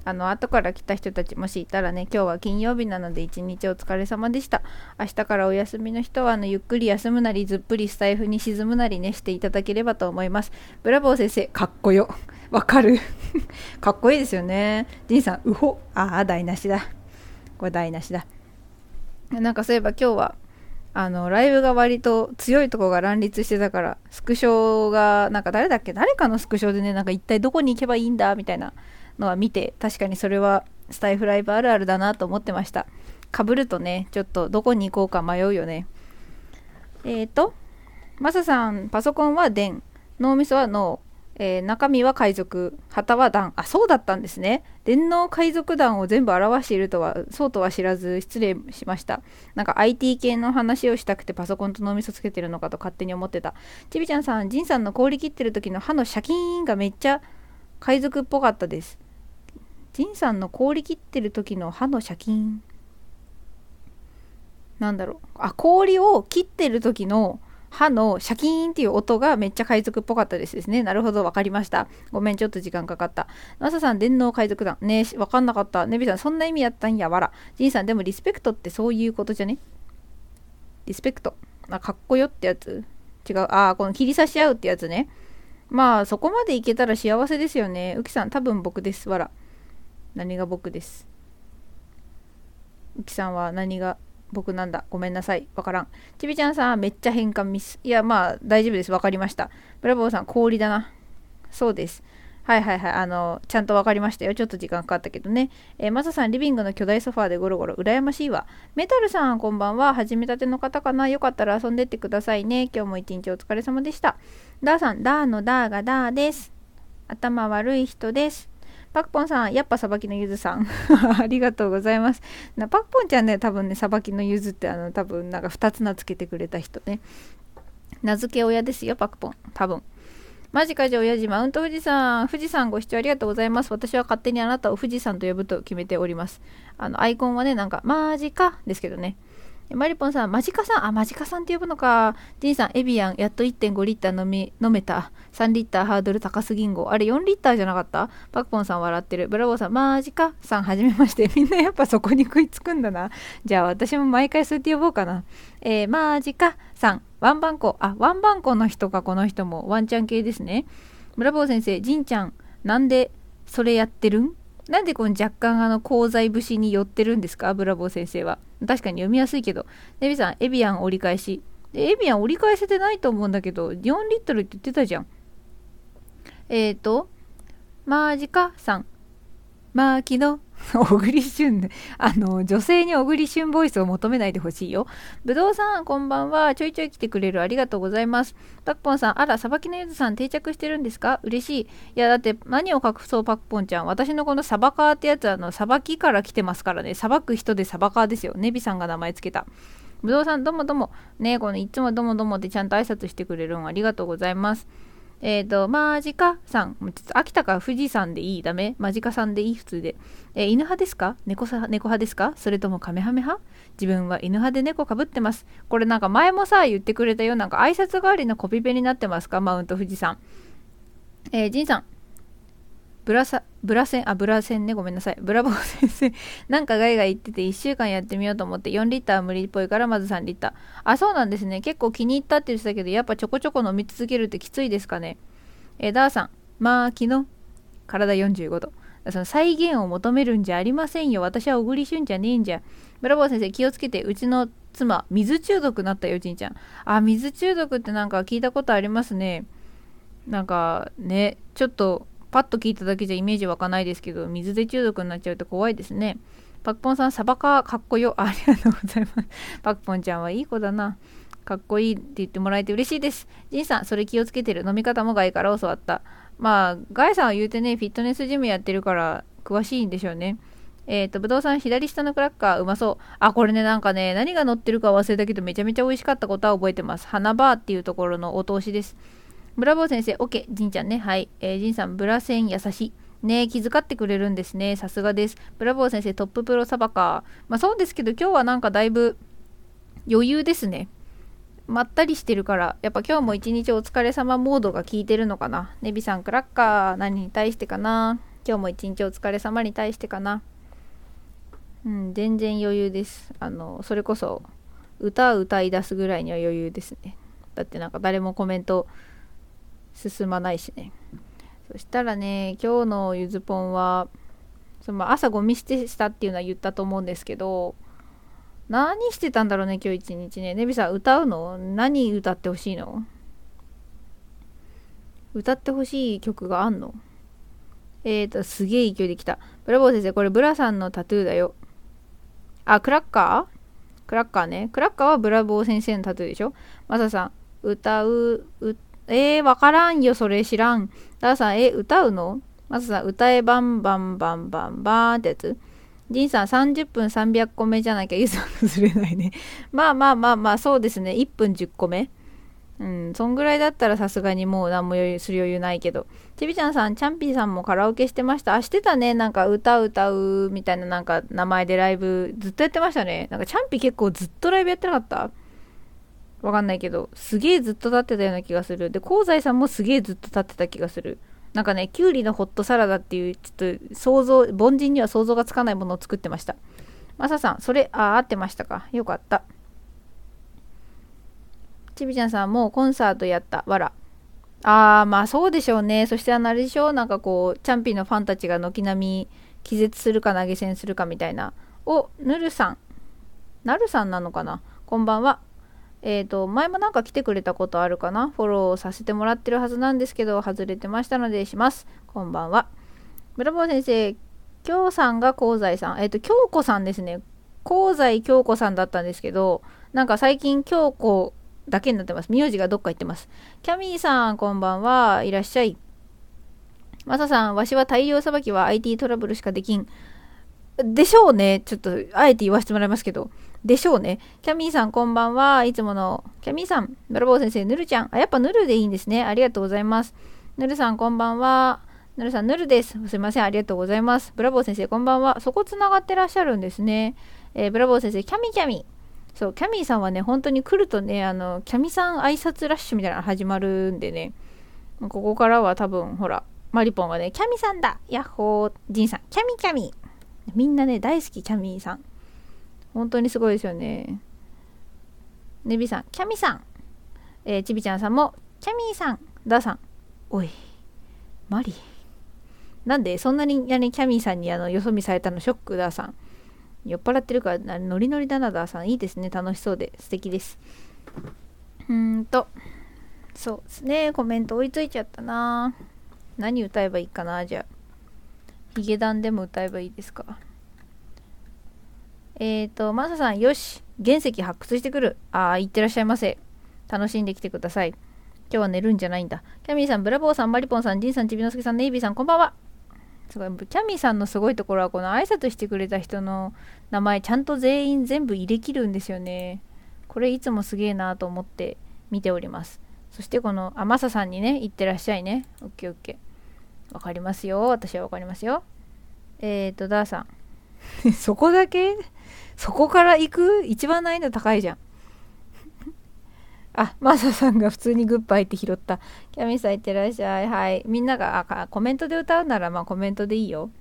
あの、後から来た人たちもしいたらね、今日は金曜日なので一日お疲れ様でした。明日からお休みの人は、あの、ゆっくり休むなり、ずっぷりスタイフに沈むなりね、していただければと思います。ブラボー先生、かっこよ。わかる かっこいいですよね。ジンさん、うほ。ああ、台無しだ。これ台無しだ。なんかそういえば今日は、あのライブが割と強いとこが乱立してたからスクショがなんか誰だっけ？誰かのスクショでねなんか一体どこに行けばいいんだみたいなのは見て確かにそれはスタイフライブあるあるだなと思ってましたかぶるとねちょっとどこに行こうか迷うよねえっ、ー、とマサさんパソコンは電脳みそは脳えー、中身は海賊旗は団あそうだったんですね。電脳海賊団を全部表しているとはそうとは知らず失礼しました。なんか IT 系の話をしたくてパソコンと脳みそつけてるのかと勝手に思ってた。ちびちゃんさんジンさんの氷切ってる時の歯のシャキーンがめっちゃ海賊っぽかったです。ジンさんの氷切ってる時の歯のシャキーン。なんだろう。あ氷を切ってる時の歯のシャキーンっていう音がめっちゃ海賊っぽかったですですね。なるほど、わかりました。ごめん、ちょっと時間かかった。マサさん、電脳海賊団。ねえわかんなかった。ネビさん、そんな意味やったんや、わら。ジンさん、でもリスペクトってそういうことじゃね？リスペクト。あ、かっこよってやつ違う。あ、この切り差し合うってやつね。まあ、そこまでいけたら幸せですよね。ウキさん、多分僕です。わら。何が僕です？ウキさんは何が僕なんだ。ごめんなさい。わからん。ちびちゃんさん、めっちゃ変換ミス。いや、まあ、大丈夫です。わかりました。ブラボーさん、氷だな。そうです。はいはいはい。あの、ちゃんとわかりましたよ。ちょっと時間かかったけどね。えー、マサさん、リビングの巨大ソファーでゴロゴロ。羨ましいわ。メタルさん、こんばんは。始めたての方かな。よかったら遊んでってくださいね。今日も一日お疲れ様でした。ダーさん、ダーのダーがダーです。頭悪い人です。パクポンさん、やっぱさばきのゆずさん。ありがとうございます。なパクポンちゃんね、多分ね、さばきのゆずってあの、多分なんか2つ名付けてくれた人ね。名付け親ですよ、パクポン。多分。マジかじゃ親父、マウント富士山。富士山ご視聴ありがとうございます。私は勝手にあなたを富士山と呼ぶと決めております。あの、アイコンはね、なんか、マジかですけどね。マリポンさん、マジカさん、あ、マジカさんって呼ぶのか。ジンさん、エビアン、やっと1.5リッター飲み飲めた。3リッターハードル高すぎんご。あれ4リッターじゃなかった？パクポンさん笑ってる。ブラボーさん、マジか？さん、はじめまして。みんなやっぱそこに食いつくんだな。じゃあ私も毎回そうやって呼ぼうかな。えー、マジかさん、ワンバンコ。あ、ワンバンコの人か、この人も。ワンちゃん系ですね。ブラボー先生、ジンちゃん、なんでそれやってるん？なんでこの若干あの鋼材節に寄ってるんですか？ブラボー先生は。確かに読みやすいけど。ネビさん、エビアン折り返し。でエビアン折り返せてないと思うんだけど、4リットルって言ってたじゃん。えっ、ー、と、マージカさん。マーキの 小栗旬あの女性に小栗旬ボイスを求めないでほしいよ。ぶどうさん、こんばんは。ちょいちょい来てくれるありがとうございます。パクポンさん、あら、さばきのゆずさん定着してるんですか？嬉しい。いや、だって何を隠そう、パクポンちゃん。私のこのサバカーってやつは、あの、さばきから来てますからね。さばく人でサバカーですよ。ネビさんが名前つけた。ぶどうさん、どうもどうも。ねこのいつもどうもどうもってちゃんと挨拶してくれるんありがとうございます。えっ、ー、と、マジカさん。秋田か富士山でいい？ダメ？マジカさんでいい？普通で。えー、犬派ですか？猫さ猫派ですか？それともカメハメ派？自分は犬派で猫かぶってます。これなんか前もさ、言ってくれたよ。なんか挨拶代わりのコピペになってますか？マウント富士山。えー、ジンさん。ブラサ、ブラセン、あ、ブラセンね、ごめんなさい。ブラボー先生。なんかガイガイ言ってて1週間やってみようと思って4リッター無理っぽいからまず3リッター。あ、そうなんですね。結構気に入ったって言ってたけど、やっぱちょこちょこ飲み続けるってきついですかね。えー、ダーさん。まあ、昨日、体45度。その再現を求めるんじゃありませんよ。私は小栗旬じゃねえんじゃ。ブラボー先生、気をつけて。うちの妻、水中毒なったよ、ちんちゃん。あ、水中毒ってなんか聞いたことありますね。なんかね、ちょっとパッと聞いただけじゃイメージ湧かないですけど、水で中毒になっちゃうと怖いですね。パクポンさん、サバカかっこよ。ありがとうございます。パクポンちゃんはいい子だな。かっこいいって言ってもらえて嬉しいです。ジンさん、それ気をつけてる。飲み方もガイから教わった。まあ、ガイさんは言うてね、フィットネスジムやってるから詳しいんでしょうね。えっ、ー、と、ぶどうさん、左下のクラッカー、うまそう。あ、これね、なんかね、何が乗ってるか忘れたけど、めちゃめちゃ美味しかったことは覚えてます。花バーっていうところのお通しです。ブラボー先生、OK、ジンちゃんね。はい。えー、ジンさん、ブラセン優しい。ね気遣ってくれるんですね。さすがです。ブラボー先生、トッププロサバカー。まあそうですけど、今日はなんかだいぶ余裕ですね。まったりしてるから、やっぱ今日も一日お疲れ様モードが効いてるのかな。ネビさん、クラッカー、何に対してかな。今日も一日お疲れ様に対してかな。うん、全然余裕です。あの、それこそ、歌歌い出すぐらいには余裕ですね。だってなんか誰もコメント進まないしね。そしたらね今日のゆずぽんはその朝ゴミ捨てしたっていうのは言ったと思うんですけど何してたんだろうね今日一日ね。ネビさん歌うの？何歌ってほしいの？歌ってほしい曲があんの？えーとすげえ勢いできた。ブラボー先生これブラさんのタトゥーだよ。あクラッカー？クラッカーね。クラッカーはブラボー先生のタトゥーでしょ？マサさん歌ううえー、わからんよそれ知らんダーさんえ歌うの？マサさ歌えバンバンバンバンバンってやつジンさん30分300個目じゃなきゃユーザー崩れないね。まあまあまあまあそうですね。1分10個目。うん、そんぐらいだったらさすがにもう何も余裕する余裕ないけど。ちびちゃんさん、チャンピーさんもカラオケしてました。あ、してたね。なんか歌歌うみたいななんか名前でライブずっとやってましたね。なんかチャンピー結構ずっとライブやってなかった？わかんないけど、すげえずっと立ってたような気がする。で、香西さんもすげえずっと立ってた気がする。なんかね、きゅうりのホットサラダっていう、ちょっと想像、凡人には想像がつかないものを作ってました。マサさん、それ、あ、合ってましたか？よかった。ちびちゃんさんもうコンサートやった。わら。あー、まあそうでしょうね。そしてあのあれでしょ？う。なんかこう、チャンピーのファンたちが軒並み気絶するか投げ銭するかみたいな。お、ぬるさん。なるさんなのかな？こんばんは。えっ、ー、と、前もなんか来てくれたことあるかな？フォローさせてもらってるはずなんですけど、外れてましたのでします。こんばんは。ブラボー先生、京さんが香西さん。えっ、ー、と、京子さんですね。香西京子さんだったんですけど、なんか最近京子だけになってます。名字がどっか行ってます。キャミーさん、こんばんは。いらっしゃい。マサさん、わしは大量さばきは IT トラブルしかできん。でしょうね。ちょっと、あえて言わせてもらいますけど。でしょうね。キャミーさん、こんばんは。いつもの、キャミーさん、ブラボー先生、ぬるちゃん。あ、やっぱぬるでいいんですね。ありがとうございます。ぬるさん、こんばんは。ぬるさん、ぬるです。すいません。ありがとうございます。ブラボー先生、こんばんは。そこつながってらっしゃるんですね。えー、ブラボー先生、キャミキャミ。そう、キャミーさんはね、本当に来るとね、あの、キャミさん挨拶ラッシュみたいなの始まるんでね、ここからは多分、ほら、マリポンがね、キャミさんだヤッホージンさん、キャミキャミみんなね、大好き、キャミーさん。本当にすごいですよね。ネビさん、キャミさん。えー、ちびちゃんさんも、キャミーさん、ダーさん。おい、マリー。なんで、そんなにやね、キャミーさんにあのよそ見されたのショック、ダーさん。酔っ払ってるからノリノリだなダーさんいいですね楽しそうで素敵ですうーんとそうですねコメント追いついちゃったな何歌えばいいかなじゃあヒゲダンでも歌えばいいですかえっ、ー、とマサさんよし原石発掘してくる。ああいってらっしゃいませ。楽しんできてください。今日は寝るんじゃないんだ。キャミーさんブラボーさんマリポンさんジンさんちびのすけさんネイビーさんこんばんは。すごいキャミーさんのすごいところはこの挨拶してくれた人の名前ちゃんと全員全部入れきるんですよね。これいつもすげえなと思って見ております。そしてこのあまささんにね行ってらっしゃいね。オッケーオッケー。わかりますよ。私はわかりますよ。えっ、ー、とダーさん。そこだけ？そこから行く？一番難易度高いじゃん あ、マサさんが普通にグッバイって拾った。キャミさんいってらっしゃい。はい。みんながあコメントで歌うならまあコメントでいいよ。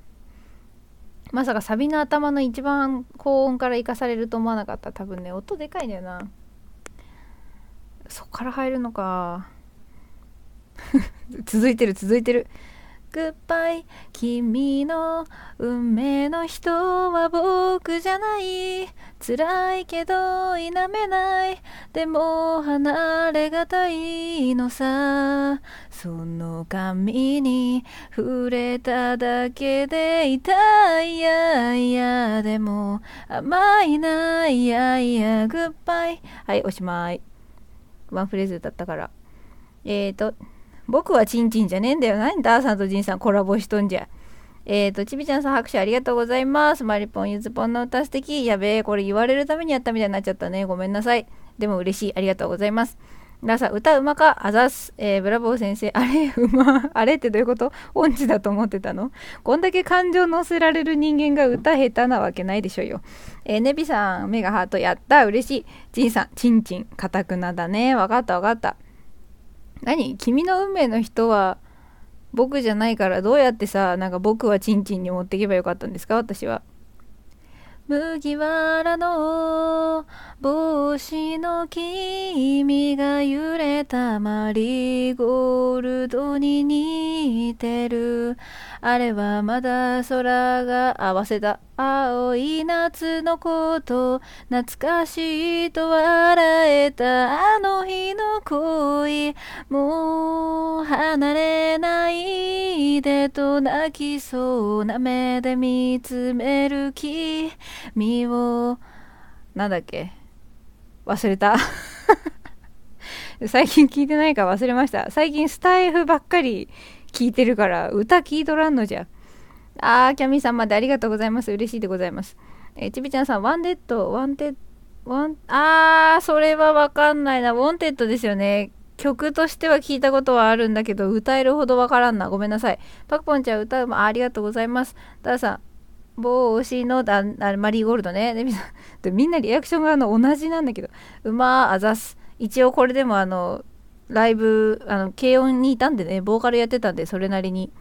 まさかサビの頭の一番高音から生かされると思わなかった。多分ね、音でかいんだよな。そっから入るのか。続いてる続いてる。グッバイ君の運命の人は僕じゃない。辛いけど否めない。でも離れがたいのさ。その髪に触れただけで痛い。やいやでも甘いな。いやいや。グッバイはいおしまい。ワンフレーズだったから。えーと僕はチンチンじゃねえんだよ。何ダーさんとジンさんコラボしとんじゃ。えーと、ちびちゃんさん拍手ありがとうございます。マリポン、ゆずぽんの歌素敵。やべえ、これ言われるためにやったみたいになっちゃったね。ごめんなさい。でも嬉しい。ありがとうございます。ダーさん、歌うまかあざす。えー、ブラボー先生。あれうま。あれってどういうこと？音痴だと思ってたの？こんだけ感情乗せられる人間が歌下手なわけないでしょうよ。えー、ネビさん、メガハートやった。嬉しい。ジンさん、チンチン。かたくなだね。わかったわかった。何？君の運命の人は僕じゃないからどうやってさなんか僕はチンチンに持っていけばよかったんですか？私は。麦わらの帽子の君が揺れたマリーゴールドに似てる。あれはまだ空が合わせた。青い夏のこと懐かしいと笑えたあの日の恋。もう離れないでと泣きそうな目で見つめる君をなんだっけ？忘れた。最近聞いてないか忘れました。最近スタイフばっかり聞いてるから歌聞いとらんのじゃ。あーキャミーさんまでありがとうございます。嬉しいでございます。えちびちゃんさんワンデッドワンテッドワンあーそれはわかんないな。ウォンテッドですよね。曲としては聞いたことはあるんだけど歌えるほどわからんな。ごめんなさい。パクポンちゃん歌うまありがとうございます。たださん帽子のだマリーゴールドね。で みんなリアクションがあの同じなんだけど。うまあざす。一応これでもあのライブあの軽音にいたんでねボーカルやってたんでそれなりに。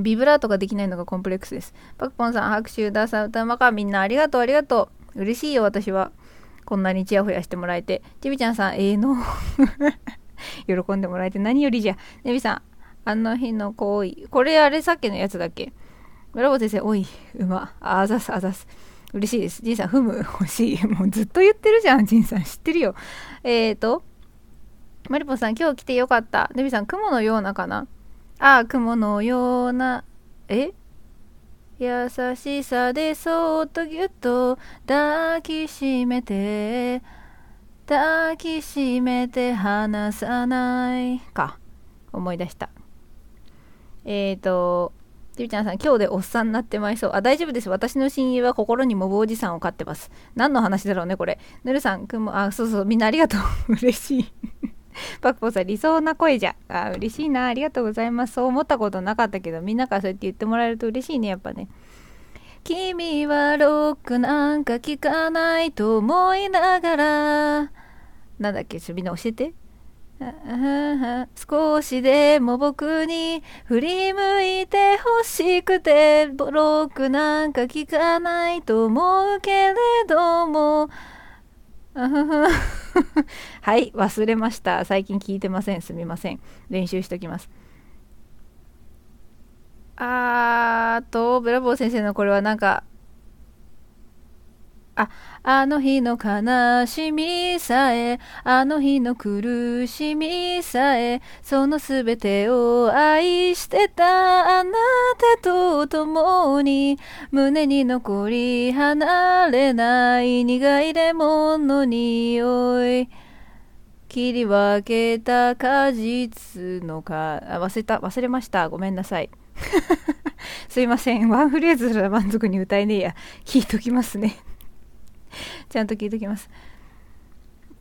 ビブラートができないのがコンプレックスです。パクポンさん拍手ダーさん歌うまかみんなありがとうありがとう。嬉しいよ私は。こんなにチヤホヤしてもらえて。ちびちゃんさんええー、の。喜んでもらえて。何よりじゃ。ねびさんあの日の恋これあれさっきのやつだっけ？ブラボ先生おいうまあざすあざす。嬉しいです。ジンさん、ふむ。欲しい。もうずっと言ってるじゃん、ジンさん。知ってるよ。えーと、マリポさん、今日来てよかった。デビさん、雲のようなかな？あ、雲のような、え？優しさでそっとぎゅっと抱きしめて、抱きしめて離さないか。思い出した。えーと、てるちゃんさん、今日でおっさんになってまいそう。あ、大丈夫です。私の親友は心にモブおじさんを飼ってます。何の話だろうね、これ。ぬるさん、くも、あ、そうそう、みんなありがとう。嬉しい。パクポさん、理想な声じゃ。あ、嬉しいな。ありがとうございます。そう思ったことなかったけど、みんなからそうやって言ってもらえると嬉しいね、やっぱね。君はロックなんか聞かないと思いながら。なんだっけ、みんな教えて。少しでも僕に振り向いてほしくてロックなんか聞かないと思うけれども はい忘れました。最近聞いてません。すみません。練習しときます。あーとブラボー先生のこれはなんかあ、あの日の悲しみさえ、あの日の苦しみさえ、そのすべてを愛してたあなたと共に、胸に残り離れない苦いレモンの匂い。切り分けた果実のか、あ、忘れた、忘れました。ごめんなさい。すいません。ワンフレーズなら満足に歌えねえや。聞いときますね。ちゃんと聞いときます。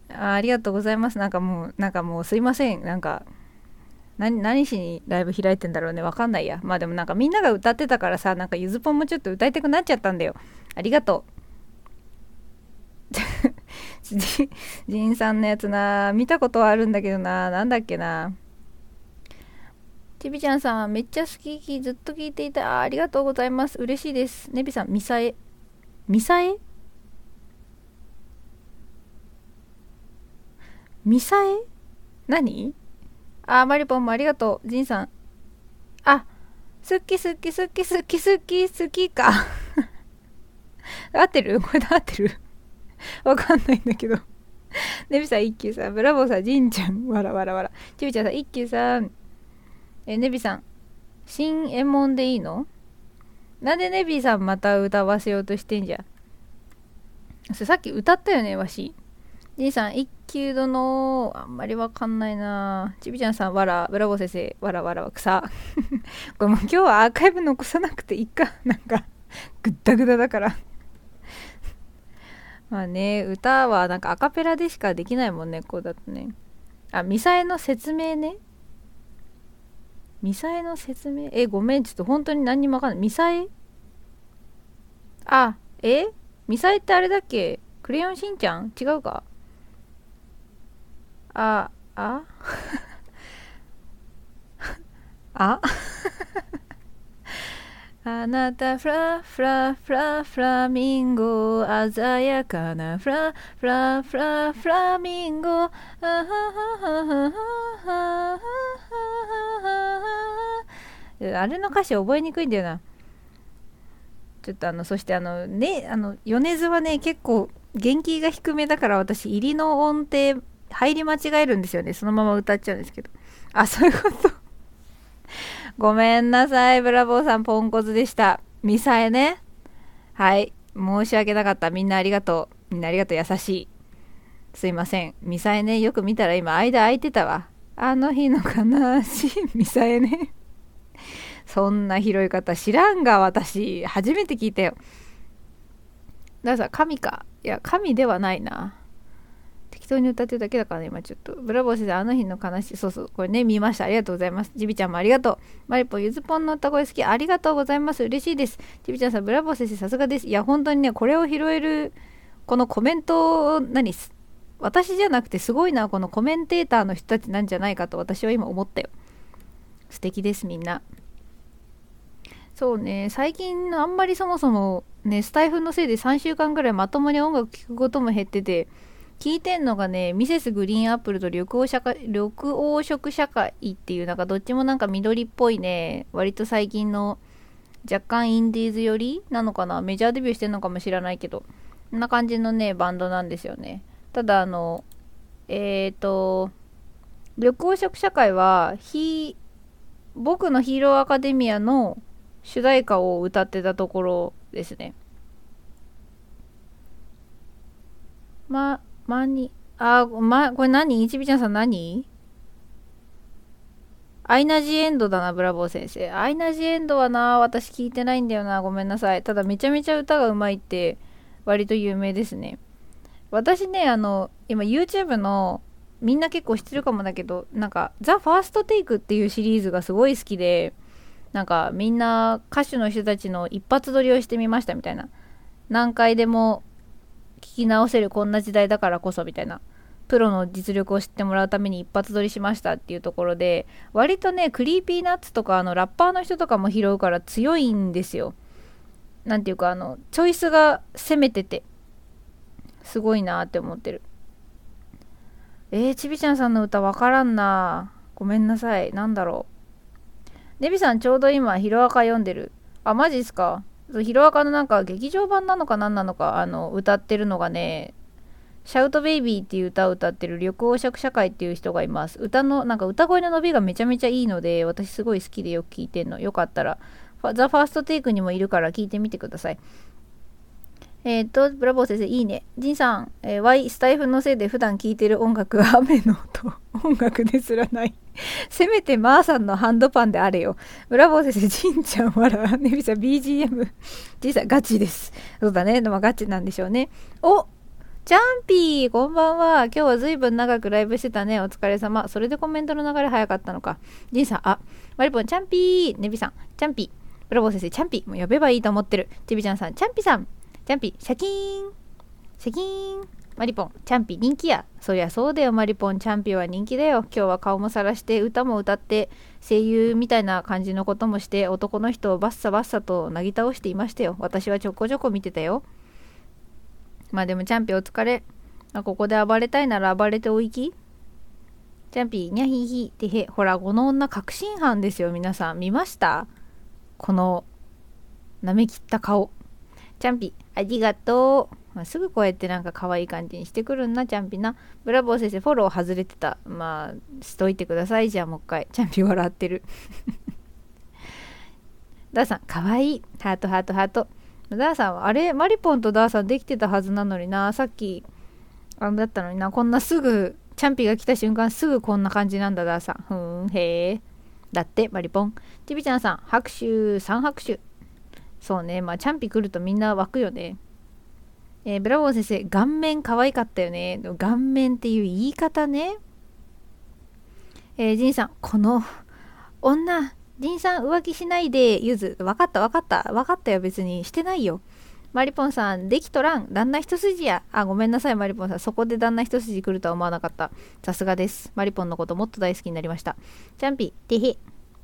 あありがとうございます。なんかもう、なんかもうすいません。なんか、何何しにライブ開いてんだろうね。わかんないや。まあでもなんかみんなが歌ってたからさ、なんかゆずぽんもちょっと歌いたくなっちゃったんだよ。ありがとう。ジンさんのやつな、見たことはあるんだけどな、なんだっけな。ちびちゃんさん、めっちゃ好き、ずっと聞いていた。ありがとうございます。嬉しいです。ねびさん、ミサエ？ミサエ？ミサエ？何？あ、マリポンもありがとう。ジンさん。あ、好き好き好き好き好き好きか。合ってる？これで合ってる？わかんないんだけど。ネビさん、一休さん、ブラボーさん、ジンちゃん、わらわらわら。ちびちゃんさん、一休さん。え、ネビさん、新右衛門でいいの？なんでネビさんまた歌わせようとしてんじゃ？ん。さっき歌ったよね、わし。じいさん、一級殿、あんまりわかんないな。ちびちゃんさん、わら、ブラボー先生、わらわらは草。これもう今日はアーカイブ残さなくていいか。なんか、ぐったぐだだから まあね、歌はなんかアカペラでしかできないもんね、こうだとね。あ、ミサエの説明ね。ミサエの説明？え、ごめん、ちょっと本当に何にもわかんない。ミサエ？あ、え？ミサエってあれだっけ？クレヨンしんちゃん？違うか？あ、あ？あ？あなたフラフラフラフラミンゴ鮮やかなフラフラフラフラミンゴ。あれの歌詞覚えにくいんだよな。ちょっとあのそしてあのねあの米津はね結構元気が低めだから私入りの音程入り間違えるんですよね。そのまま歌っちゃうんですけど。あそういうこと。ごめんなさい。ブラボーさんポンコツでした。ミサエね。はい。申し訳なかった。みんなありがとう。みんなありがとう。優しい。すいません。ミサエね。よく見たら今間空いてたわ。あの日の悲しい。ミサエね。そんな拾い方知らんが私。初めて聞いたよ。だからさ神か。いや神ではないな。当に歌ってるだけだからね今ちょっと。ブラボー先生あの日の悲しいそうそうこれね見ました。ありがとうございます。ジビちゃんもありがとう。マリポゆずぽんの歌声好きありがとうございます。嬉しいです。ジビちゃんさんブラボー先生さすがです。いや本当にねこれを拾えるこのコメント何私じゃなくてすごいなこのコメンテーターの人たちなんじゃないかと私は今思ったよ。素敵ですみんな。そうね最近あんまりそもそもねスタイフのせいで3週間ぐらいまともに音楽聴くことも減ってて聞いてんのがねミセスグリーンアップルと緑黄社会緑黄色社会っていうなんかどっちもなんか緑っぽいね割と最近の若干インディーズ寄りなのかな？メジャーデビューしてんのかもしれないけどこんな感じのねバンドなんですよねただあのえっ、ー、と緑黄色社会はひ僕のヒーローアカデミアの主題歌を歌ってたところですね。ま、まに、あ、ま、これ何？いちびちゃんさん何？アイナ・ジ・エンドだな、ブラボー先生。アイナ・ジ・エンドはな、私聞いてないんだよな。ごめんなさい。ただめちゃめちゃ歌がうまいって割と有名ですね。私ね、あの、今 YouTube のみんな結構知ってるかもだけど、なんか、 THE FIRST TAKE っていうシリーズがすごい好きで、なんかみんな歌手の人たちの一発撮りをしてみましたみたいな何回でも聞き直せるこんな時代だからこそみたいな。プロの実力を知ってもらうために一発撮りしましたっていうところで割とね Creepy Nuts とかあのラッパーの人とかも拾うから強いんですよ。なんていうかあのチョイスが攻めててすごいなって思ってる。えー、ちびちゃんさんの歌わからんなごめんなさい。なんだろう。デビさんちょうど今、ヒロアカ読んでる。あ、マジっすか？ヒロアカのなんか劇場版なのか何なのか、あの、歌ってるのがね、シャウトベイビーっていう歌を歌ってる緑黄色社会っていう人がいます。歌の、なんか歌声の伸びがめちゃめちゃいいので、私すごい好きでよく聴いてんの。よかったら、ザ・ファーストテイクにもいるから聴いてみてください。えっ、と、ブラボー先生、いいね。ジンさん、えー、Y スタイフのせいで普段聴いてる音楽は雨の音、音楽ですらない。せめてマーさんのハンドパンであれよ。ブラボー先生、ジンちゃん、わら、ねびさん、BGM。ジンさん、ガチです。そうだね。でもガチなんでしょうね。おチャンピーこんばんは。今日はずいぶん長くライブしてたね。お疲れ様。それでコメントの流れ早かったのか。ジンさん、あ、マリポン、チャンピーネビさん、チャンピー。ブラボー先生、チャンピー。もう呼べばいいと思ってる。チビちゃんさん、チャンピーさん。チャンピ、シャキーン。シャキーン。マリポン、チャンピ人気や。そりゃそうだよ、マリポン、チャンピは人気だよ。今日は顔もさらして歌も歌って声優みたいな感じのこともして男の人をバッサバッサとなぎ倒していましたよ。私はちょこちょこ見てたよ。まあでもチャンピお疲れ。あここで暴れたいなら暴れておいき。チャンピー、にゃひひ、てへ。ほら、この女、確信犯ですよ、皆さん。見ました？この、舐めきった顔。チャンピ、ありがとう。まあ、すぐこうやってなんか可愛い感じにしてくるんな、チャンピな。ブラボー先生、フォロー外れてた。まあ、しといてください。じゃあもう一回。チャンピ笑ってる。ダーさん、かわいい。ハート、ハート、ハート。ダーさんは、あれマリポンとダーさんできてたはずなのにな。さっき、あのだったのにな。こんなすぐ、チャンピが来た瞬間、すぐこんな感じなんだ、ダーさん。ふーん、へえ。だって、マリポン。ちびちゃんさん、拍手、3拍手。そうね、まあ、チャンピ来るとみんな湧くよね。えー、ブラボー先生、顔面可愛かったよね。顔面っていう言い方ね。えー、ジンさん、この女、ジンさん浮気しないで、ゆず。わかったわかった。わかったよ、別に。してないよ。マリポンさん、できとらん。旦那一筋や。あ、ごめんなさい、マリポンさん。そこで旦那一筋来るとは思わなかった。さすがです。マリポンのこともっと大好きになりました。チャンピ、てへ。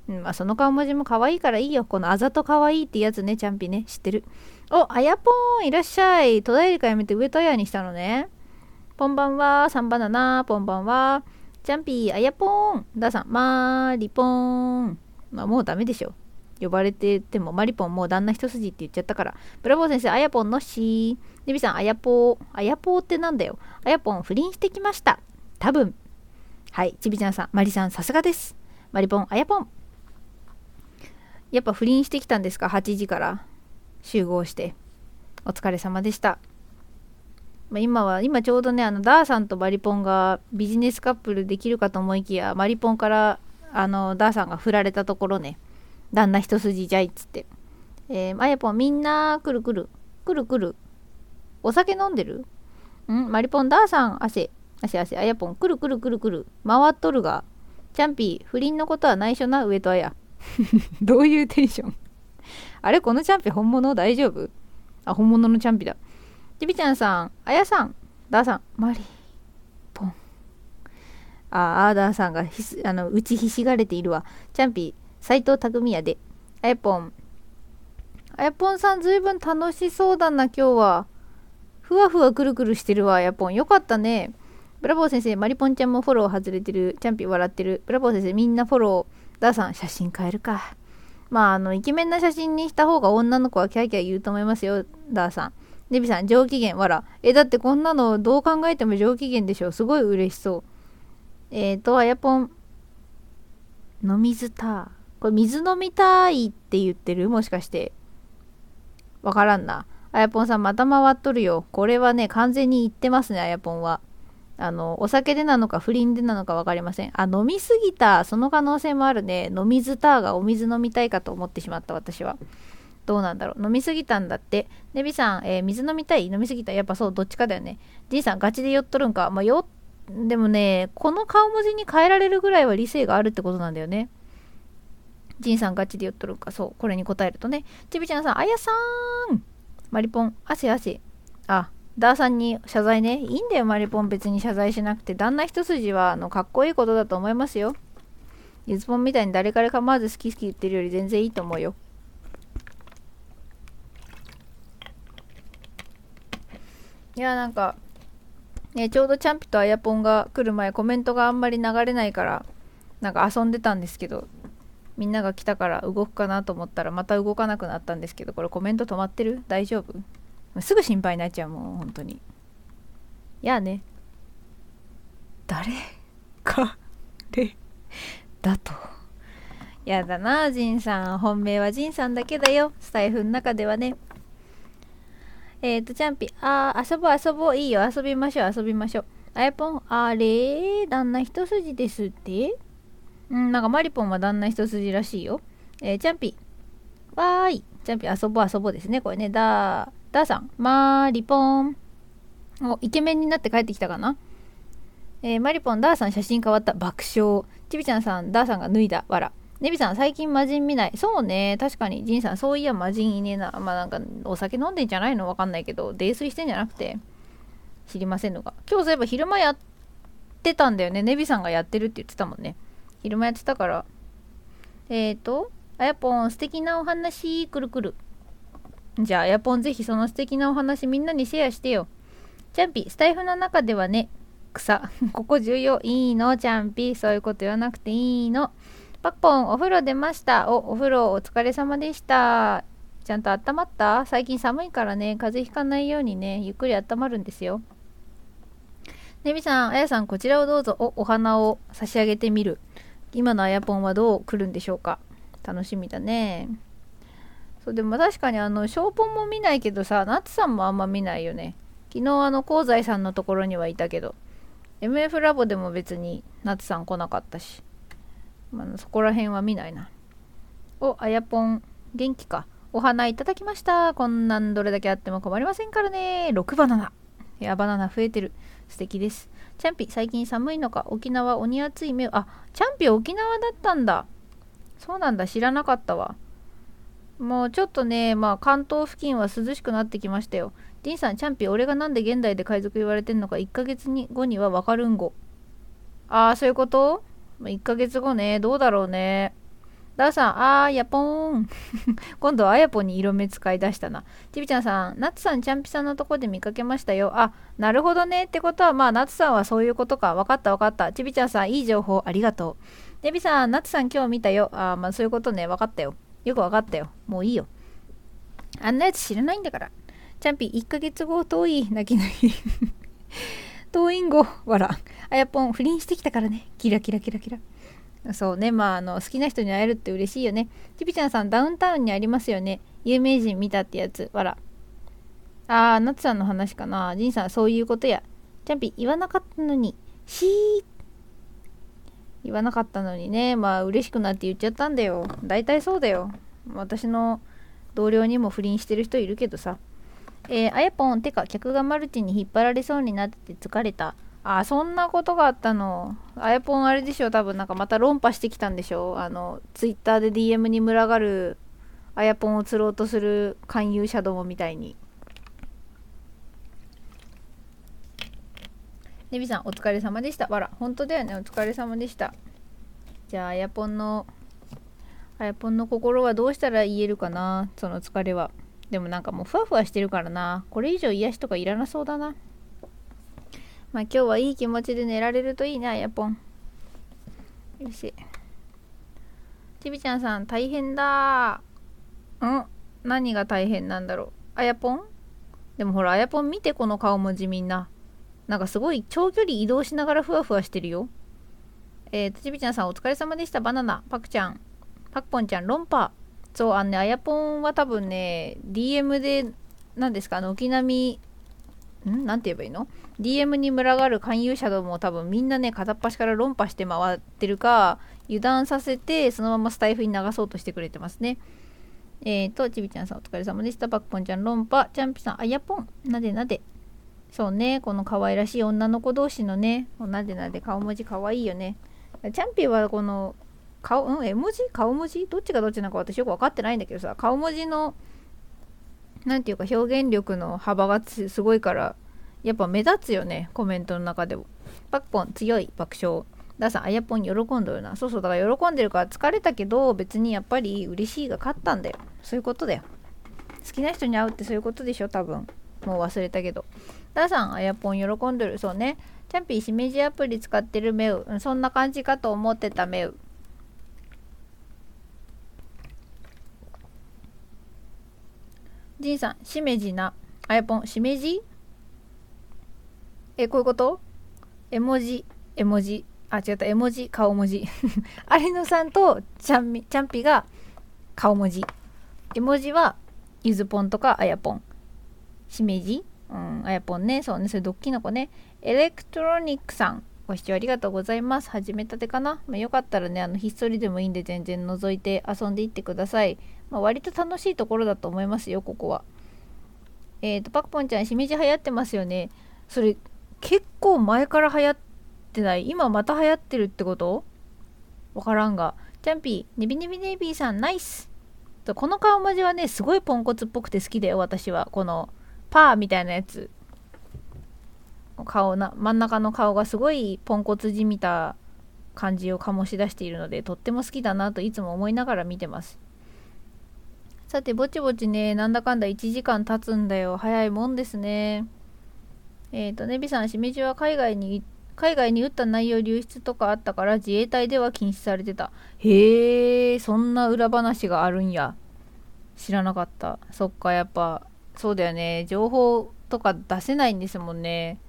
うん、まあ、その顔文字も可愛いからいいよ。このあざと可愛いってやつね、チャンピね。知ってる？お、あやぽーん、いらっしゃい。戸田恵梨香やめて上戸彩にしたのね。こんばんは、3番だな、こんばんは。チャンピー、あやぽーん。ダさん、まーりぽーん。まあ、もうダメでしょ。呼ばれててもマリポンもう旦那一筋って言っちゃったからブラボー先生あやぽんのしーネビさんあやぽーあやぽーってなんだよあやぽん不倫してきました多分はいちびちゃんさんマリさんさすがですマリポンあやぽんやっぱ不倫してきたんですか？8時から集合してお疲れ様でしたまあ、今は今ちょうどねあのダーさんとマリポンがビジネスカップルできるかと思いきやマリポンからあのダーさんが振られたところね旦那一筋じゃいっつって。えー、あやぽんみんなくるくる。くるくる。お酒飲んでる？ん？マリポンダーさん汗。汗汗。あやぽんくるくるくるくる。回っとるが。チャンピー不倫のことは内緒な上とあや。どういうテンション？あれこのチャンピ本物？大丈夫？あ、本物のチャンピだ。ちびちゃんさん、あやさん、ダーさん、マリポン。あ、あーダーさんがひすあの打ちひしがれているわ。チャンピ、斎藤匠也で。あやぽん。あやぽんさんずいぶん楽しそうだな、今日は。ふわふわくるくるしてるわ、あやぽん。よかったね。ブラボー先生、マリポンちゃんもフォロー外れてる。チャンピ笑ってる。ブラボー先生、みんなフォロー。ダーさん、写真変えるか。まあ、あの、イケメンな写真にした方が女の子はキャーキャー言うと思いますよ、ダーさん。デビさん、上機嫌、わら。え、だってこんなのどう考えても上機嫌でしょ。すごい嬉しそう。えっ、ー、と、あやぽん、飲みずた。これ水飲みたいって言ってる？もしかして。わからんな。あやぽんさんまた回っとるよ。これはね、完全に言ってますね、あやぽんは。あの、お酒でなのか不倫でなのか分かりません。あ、飲みすぎた。その可能性もあるね。飲みずたがお水飲みたいかと思ってしまった、私は。どうなんだろう。飲みすぎたんだって。ネビさん、えー、水飲みたい？飲みすぎた？やっぱそう、どっちかだよね。じいさん、ガチで酔っとるんか？まあ、酔でもね、この顔文字に変えられるぐらいは理性があるってことなんだよね。ジンさんガチで言っとるんか、そう、これに答えるとね。ちびちゃんさん、あやさーんマリポン、汗汗。あ、ダーさんに謝罪ね。いいんだよ、マリポン別に謝罪しなくて。旦那一筋は、あの、かっこいいことだと思いますよ。ゆずぽんみたいに誰から構わず好き好き言ってるより全然いいと思うよ。いや、なんか、ね、ちょうどチャンピとあやぽんが来る前、コメントがあんまり流れないから、なんか遊んでたんですけど、みんなが来たから動くかなと思ったらまた動かなくなったんですけどこれコメント止まってる？大丈夫？すぐ心配になっちゃうもん本当にいやね誰かれだと？やだなジンさん本命はジンさんだけだよスタイフの中ではねえっ、ー、とチャンピあー遊ぼう遊ぼういいよ遊びましょう遊びましょうあやぽんあれ？旦那一筋ですって？うん、なんかマリポンは旦那一筋らしいよ。えー、チャンピ。わーい。チャンピ遊ぼう遊ぼうですね。これね。だー、だーさん。マリポン。お、イケメンになって帰ってきたかな？えー、マリポン、ダーさん写真変わった。爆笑。ちびちゃんさん、ダーさんが脱いだ。わら。ネビさん、最近魔人見ない。そうね。確かに。ジンさん、そういや魔人いねえな。まあなんか、お酒飲んでんじゃないのわかんないけど、泥酔してんじゃなくて、知りませんのか。今日そういえば昼間やってたんだよね。ネビさんがやってるって言ってたもんね。昼間やってたから。えっ、ー、と、あやぽん、素敵なお話、くるくる。じゃあ、あやぽん、ぜひその素敵なお話みんなにシェアしてよ。チャンピ、スタイフの中ではね、草。ここ重要。いいの、チャンピ。そういうこと言わなくていいの。パッポン、お風呂出ました。お、お風呂お疲れ様でした。ちゃんと温まった？最近寒いからね、風邪ひかないようにね、ゆっくり温まるんですよ。ねみさん、あやさん、こちらをどうぞ。お、お花を差し上げてみる。今のあやぽんはどう来るんでしょうか？楽しみだねそうでも確かにあのショーポンも見ないけどさナツさんもあんま見ないよね。昨日あの香西さんのところにはいたけど。MF ラボでも別にナツさん来なかったし、まあ、そこら辺は見ないな。おあやぽん元気か。お花いただきました。こんなんどれだけあっても困りませんからね。6バナナ。いやバナナ増えてる。素敵です。チャンピ最近寒いのか。沖縄鬼暑い目。あチャンピ沖縄だったんだ。そうなんだ。知らなかったわ。もうちょっとねまあ関東付近は涼しくなってきましたよディンさんチャンピ俺がなんで現代で海賊言われてんのか1ヶ月に後にはわかるんごああそういうこと？1ヶ月後ねどうだろうねダーさん、あーやぽーん。今度はあやぽに色目使い出したな。ちびちゃんさん、ナツさん、チャンピさんのとこで見かけましたよ。あ、なるほどね。ってことは、まあ、ナツさんはそういうことか。わかったわかった。ちびちゃんさん、いい情報ありがとう。デビさん、ナツさん今日見たよ。あ、まあそういうことね。わかったよ。よくわかったよ。もういいよ。あんなやつ知らないんだから。チャンピ1ヶ月後遠い。泣き泣き。遠いん後、わら。あやぽん、不倫してきたからね。キラキラキラキラ。そうね、まあ、あの、好きな人に会えるって嬉しいよね。ちびちゃんさん、ダウンタウンにありますよね。有名人見たってやつ。わら。あー、なつさんの話かな。ジンさん、そういうことや。チャンピ、言わなかったのに。しー。言わなかったのにね。まあ、嬉しくなって言っちゃったんだよ。大体そうだよ。私の同僚にも不倫してる人いるけどさ。えー、あやぽん、てか、客がマルチに引っ張られそうになってて疲れた。あ、そんなことがあったの。あやぽんあれでしょ、多分なんかまた論破してきたんでしょ。あの、ツイッターで DM に群がるあやぽんを釣ろうとする勧誘者どもみたいに。ねびさん、お疲れ様でした。わら、本当だよね、お疲れ様でした。じゃあ、あやぽんの、あやぽんの心はどうしたら言えるかな、その疲れは。でもなんかもうふわふわしてるからな。これ以上癒しとかいらなそうだな。まあ今日はいい気持ちで寝られるといいな、やぽん。よし。ちびちゃんさん、大変だうん？何が大変なんだろう？あやぽんでもほら、あやぽん見てこの顔文字みんな。なんかすごい長距離移動しながらふわふわしてるよ。えーと、ちびちゃんさんお疲れ様でした。バナナ。パクちゃん。パクポンちゃん、ロンパ。そう、あのね、あやぽんは多分ね、DM で、何ですか、あの、沖並ん？なんて言えばいいの ?DM に群がる勧誘者ども多分みんなね、片っ端から論破して回ってるか、油断させて、そのままスタイフに流そうとしてくれてますね。えーと、ちびちゃんさんお疲れ様でした。パクポンちゃん論破。チャンピさん、あやぽん。なでなで。そうね、この可愛らしい女の子同士のね、なでなで顔文字可愛いよね。チャンピオンはこの顔、うん、絵文字？顔文字？どっちがどっちなのか私よく分かってないんだけどさ、顔文字の、なんていうか表現力の幅がすごいから、やっぱ目立つよね、コメントの中でも。パッポン、強い爆笑。ダーさん、あやぽん喜んどるな。そうそう、だから喜んでるから疲れたけど、別にやっぱり嬉しいが勝ったんだよ。そういうことだよ。好きな人に会うってそういうことでしょ、多分。もう忘れたけど。ダーさん、あやぽん喜んでる。そうね。チャンピー、しめじアプリ使ってるメウ。そんな感じかと思ってたメウ。じいさん、しめじな。あやぽん、しめじ？え、こういうこと？絵文字、絵文字。あ、違った、絵文字、顔文字。有野さんとチャンミ、チャンピが顔文字。絵文字は、ゆずぽんとかあやぽん。しめじ？うん、あやぽんね。そうね、それドッキの子ね。エレクトロニックさん。ご視聴ありがとうございます。始めたてかな、まあ、よかったらね、あの、ひっそりでもいいんで全然覗いて遊んでいってください。まあ、割と楽しいところだと思いますよ、ここは。えっ、ー、と、パクポンちゃん、しめじ流行ってますよね。それ、結構前から流行ってない？今また流行ってるってこと？わからんが。チャンピー、ネビネビネビーさん、ナイスこの顔文字はね、すごいポンコツっぽくて好きだよ、私は。この、パーみたいなやつ。顔な、真ん中の顔がすごいポンコツじみた感じを醸し出しているので、とっても好きだなといつも思いながら見てます。さて、ぼちぼちね、なんだかんだ1時間経つんだよ。早いもんですね。えっ、ー、と、ネビさん、しめじは海外に、海外に撃った内容流出とかあったから自衛隊では禁止されてた。へえ、そんな裏話があるんや。知らなかった。そっか、やっぱ、そうだよね。情報とか出せないんですもんね。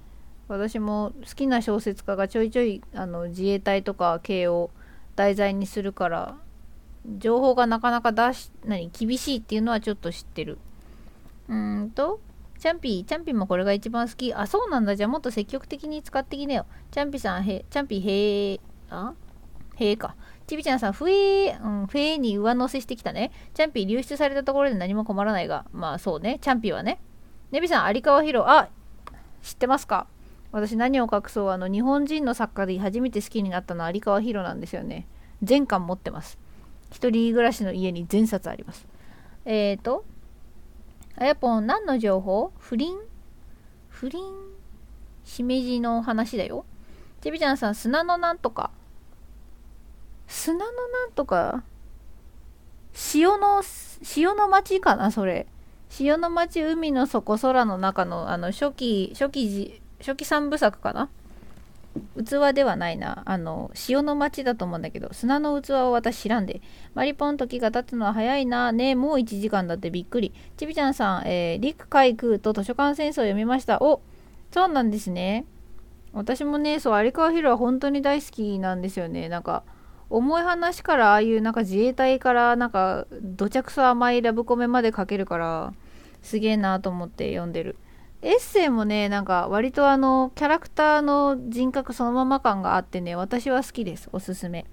私も好きな小説家がちょいちょいあの自衛隊とか系を題材にするから情報がなかなか出し何厳しいっていうのはちょっと知ってるうんとチャンピー、チャンピーもこれが一番好き。あ、そうなんだ。じゃあもっと積極的に使ってきなよ。チャンピーさん、へ、チャンピー、へー、あ？へーか。ちびちゃんさん、ふえー、うん、ふえーに上乗せしてきたね。チャンピー流出されたところで何も困らないが。まあそうね。チャンピーはね。ネビさん、有川博、あ、知ってますか？私何を隠そうあの日本人の作家で初めて好きになったのは有川博なんですよね。全巻持ってます。一人暮らしの家に全冊あります。えーとあやぽん何の情報？不倫？不倫？しめじの話だよ。ちびちゃんさん砂のなんとか。砂のなんとか塩の塩の町かなそれ塩の町海の底空の中のあの初期初期初期三部作かな器ではないな。あの、塩の町だと思うんだけど、砂の器を私知らんで。マリポン時が経つのは早いな。ねもう1時間だってびっくり。ちびちゃんさん、えー、陸海空と図書館戦争を読みました。おそうなんですね。私もね、そう、有川博は本当に大好きなんですよね。なんか、重い話からああいうなんか自衛隊からなんかどちゃくそ甘いラブコメまで書けるからすげえなと思って読んでる。エッセイもね、なんか割とあの、キャラクターの人格そのまま感があってね、私は好きです。おすすめ。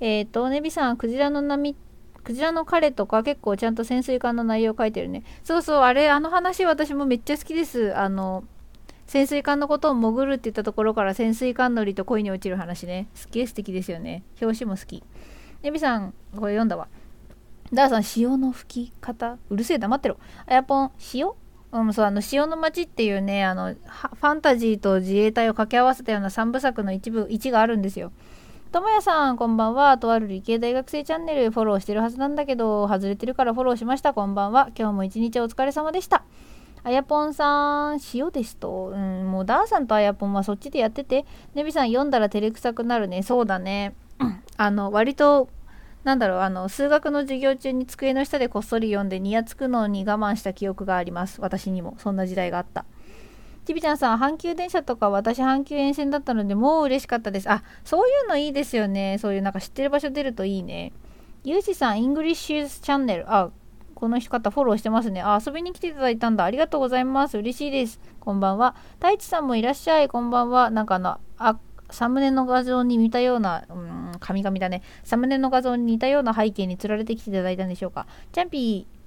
えっ、ー、と、ネビさん、クジラの波、クジラの彼とか結構ちゃんと潜水艦の内容書いてるね。そうそう、あれ、あの話私もめっちゃ好きです。あの、潜水艦のことを潜るって言ったところから潜水艦乗りと恋に落ちる話ね。すっげえ素敵ですよね。表紙も好き。ネビさん、これ読んだわ。ダーさん、潮の吹き方？うるせえ、黙ってろ。あやぽん、塩うん、そうあの潮の町っていうねあのファンタジーと自衛隊を掛け合わせたような3部作の一部1があるんですよ。ともやさん、こんばんは。とある理系大学生チャンネルフォローしてるはずなんだけど、外れてるからフォローしました。こんばんは。今日も一日お疲れ様でした。あやぽんさん、塩ですと。うん、もうダーさんとあやぽんはそっちでやってて、ねびさん読んだら照れくさくなるね。そうだね。あの、割となんだろう、あの、数学の授業中に机の下でこっそり読んで、にやつくのに我慢した記憶があります。私にも。そんな時代があった。ちびちゃんさん、阪急電車とか私阪急沿線だったので、もう嬉しかったです。あ、そういうのいいですよね。そういうなんか知ってる場所出るといいね。ゆうしさん、イングリッシュチャンネル。あ、この方フォローしてますね。あ、遊びに来ていただいたんだ。ありがとうございます。嬉しいです。こんばんは。太一さんもいらっしゃい。こんばんは。なんかあの、あ、サムネの画像に似たような、うん、神々だね。サムネの画像に似たような背景につられてきていただいたんでしょうか。チャンピー、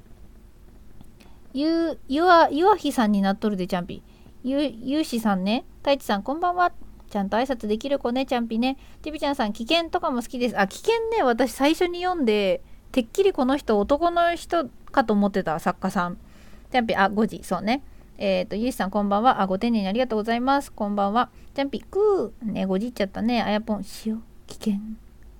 ゆ、ゆわ、ゆわひさんになっとるで、チャンピー。ゆ、ゆうしさんね。太一さん、こんばんは。ちゃんと挨拶できる子ね、チャンピね。ティビちゃんさん、危険とかも好きです。あ、危険ね、私最初に読んで、てっきりこの人男の人かと思ってた作家さん。チャンピ、あ、5時、そうね。えっ、ー、と、ゆうしさんこんばんは。あ、ご丁寧にありがとうございます。こんばんは。ジャンピ、くー。ね、ごじっちゃったね。あやぽん、塩、危険、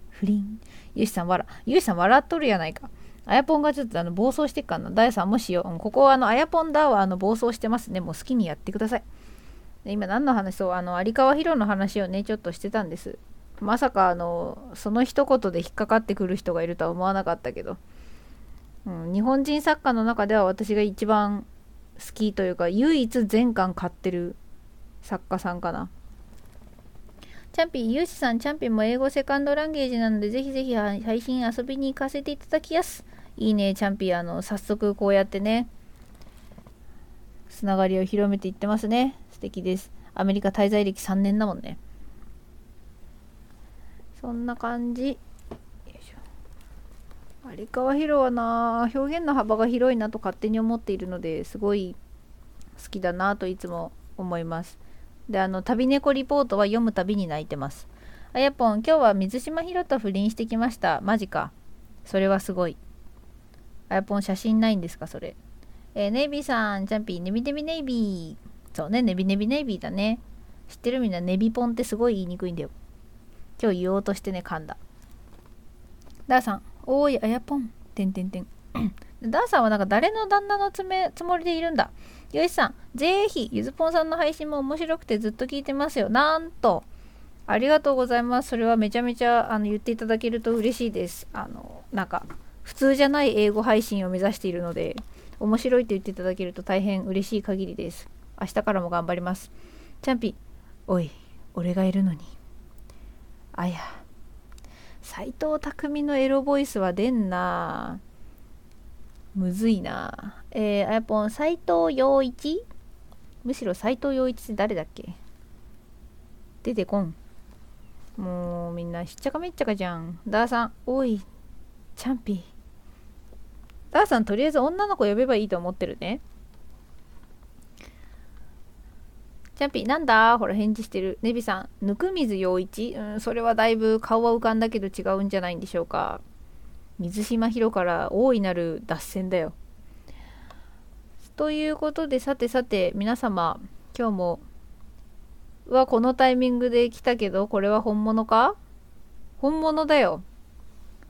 不倫。ゆうしさん、わら。ゆうしさん、笑っとるやないか。あやぽんがちょっとあの暴走してっかな。ダイさんもしよう。ここはあの、あやぽんだはあの暴走してますね。もう好きにやってください。今何の話そう、あの、有川博の話をね、ちょっとしてたんです。まさかあの、その一言で引っかかってくる人がいるとは思わなかったけど。うん、日本人作家の中では私が一番好きというか唯一全巻買ってる作家さんかなチャンピー、ユーシさん、チャンピンも英語セカンドランゲージなので、ぜひぜひ配信遊びに行かせていただきやす。いいね、チャンピー、あの、早速こうやってね、つながりを広めていってますね。素敵です。アメリカ滞在歴3年だもんね。そんな感じ。有川博はな表現の幅が広いなと勝手に思っているのですごい好きだなといつも思います。であの旅猫リポートは読むたびに泣いてます。あやぽん今日は水島ひろと不倫してきました。マジか。それはすごい。あやぽん写真ないんですかそれ。えー、ネイビーさんチャンピーネビネビネイビー。そうねネビネビネイビーだね。知ってるみんなネビポンってすごい言いにくいんだよ。今日言おうとしてね噛んだダーさんおーい、あやぽん。てんてんてん。ダーさんはなんか誰の旦那のつめつもりでいるんだ。よしさん、ぜひ、ゆずぽんさんの配信も面白くてずっと聞いてますよ。なんと、ありがとうございます。それはめちゃめちゃあの言っていただけると嬉しいです。あの、なんか、普通じゃない英語配信を目指しているので、面白いって言っていただけると大変嬉しい限りです。明日からも頑張ります。チャンピ、おい、俺がいるのに。あや。斎藤匠のエロボイスは出んなむずいなえー、あやぽん、斎藤洋一？むしろ斎藤洋一って誰だっけ？出てこん。もうみんなしっちゃかめっちゃかじゃん。ダーさん、おい、チャンピー。ダーさん、とりあえず女の子呼べばいいと思ってるね。チャンピー、なんだ？ほら返事してる。ネビさん、ぬく水陽一？うん、それはだいぶ顔は浮かんだけど違うんじゃないんでしょうか。水島ヒロから大いなる脱線だよ。ということで、さてさて、皆様、今日も、はこのタイミングで来たけど、これは本物か？本物だよ。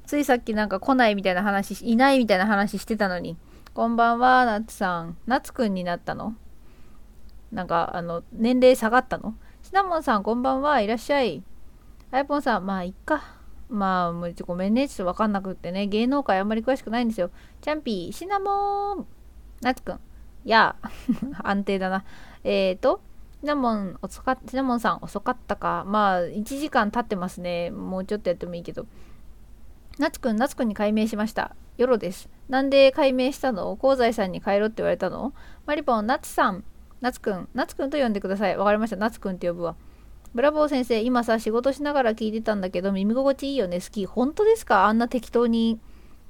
ついさっきなんか来ないみたいな話、いないみたいな話してたのに。こんばんは、ナツさん。ナツくんになったの？なんかあの年齢下がったの？シナモンさんこんばんは。いらっしゃい。あやぽんさんまあいっか。まあもうごめんね。ちょっとわかんなくってね。芸能界あんまり詳しくないんですよ。チャンピーシナモン。なつくん。や。あ 安定だな。えーとシナモン遅かシナモンさん遅かったか。まあ1時間経ってますね。もうちょっとやってもいいけど。なつくんなつくんに改名しました。よろです。なんで改名したの？香西さんに帰ろうって言われたの？マリポンなつさん。なつくんなつくんと呼んでくださいわかりましたなつくんって呼ぶわブラボー先生今さ仕事しながら聞いてたんだけど耳心地いいよね好き本当ですか？あんな適当に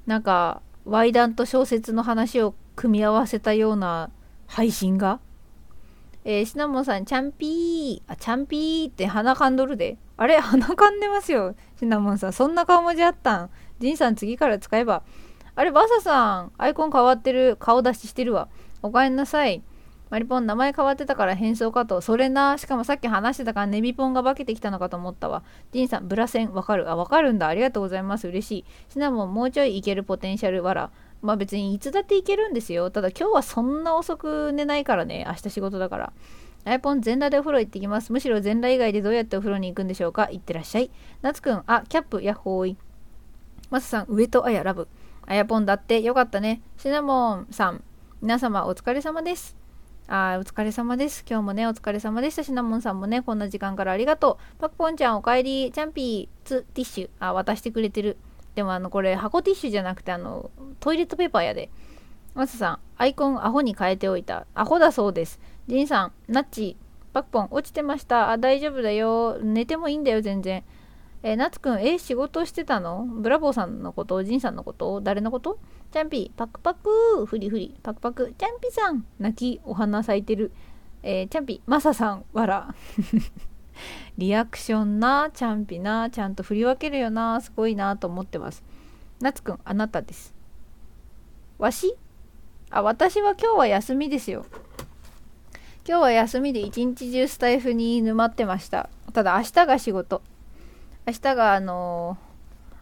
なんかワ談と小説の話を組み合わせたような配信が？えー、シナモンさん、チャンピー、あ、チャンピーって鼻かんどるで。あれ鼻かんでますよ。シナモンさん、そんな顔文字あったん。ジンさん、次から使えば。あれ、バサさん、アイコン変わってる。顔出ししてるわ。おかえりなさい。マリポン、名前変わってたから変装かと。それな。しかもさっき話してたからネビポンが化けてきたのかと思ったわ。ジンさん、ブラセン、わかる？あ、わかるんだ。ありがとうございます。嬉しい。シナモン、もうちょいいけるポテンシャルわら。まあ別にいつだっていけるんですよ。ただ今日はそんな遅く寝ないからね。明日仕事だから。アイポン全裸でお風呂行ってきます。むしろ全裸以外でどうやってお風呂に行くんでしょうか行ってらっしゃい。なつくん、あ、キャップ、ヤッホーイ。マサさん、上とあやラブ。あやぽんだってよかったね。シナモンさん、皆様お疲れ様です。あお疲れ様です。今日もね、お疲れ様でした。シナモンさんもね、こんな時間からありがとう。パクポンちゃん、おかえり。チャンピー、ツ、ティッシュ。あ、渡してくれてる。でもあの、これ、箱ティッシュじゃなくて、あの、トイレットペーパーやで。マサさん、アイコンアホに変えておいた。アホだそうです。ジンさん、ナッチ、パクポン、落ちてました。あ、大丈夫だよ。寝てもいいんだよ、全然。えー、ナツくん、え、仕事してたの？ブラボーさんのこと？ジンさんのこと？誰のこと？チャンピー、パクパクフリフリ、パクパク、チャンピさん泣き、お花咲いてる。えー、チャンピ、マサさん、わら。リアクションな、チャンピな、ちゃんと振り分けるよな、すごいなと思ってます。ナツくん、あなたです。わし？あ、私は今日は休みですよ。今日は休みで一日中スタイフに沼ってました。ただ明日が仕事。明日があの、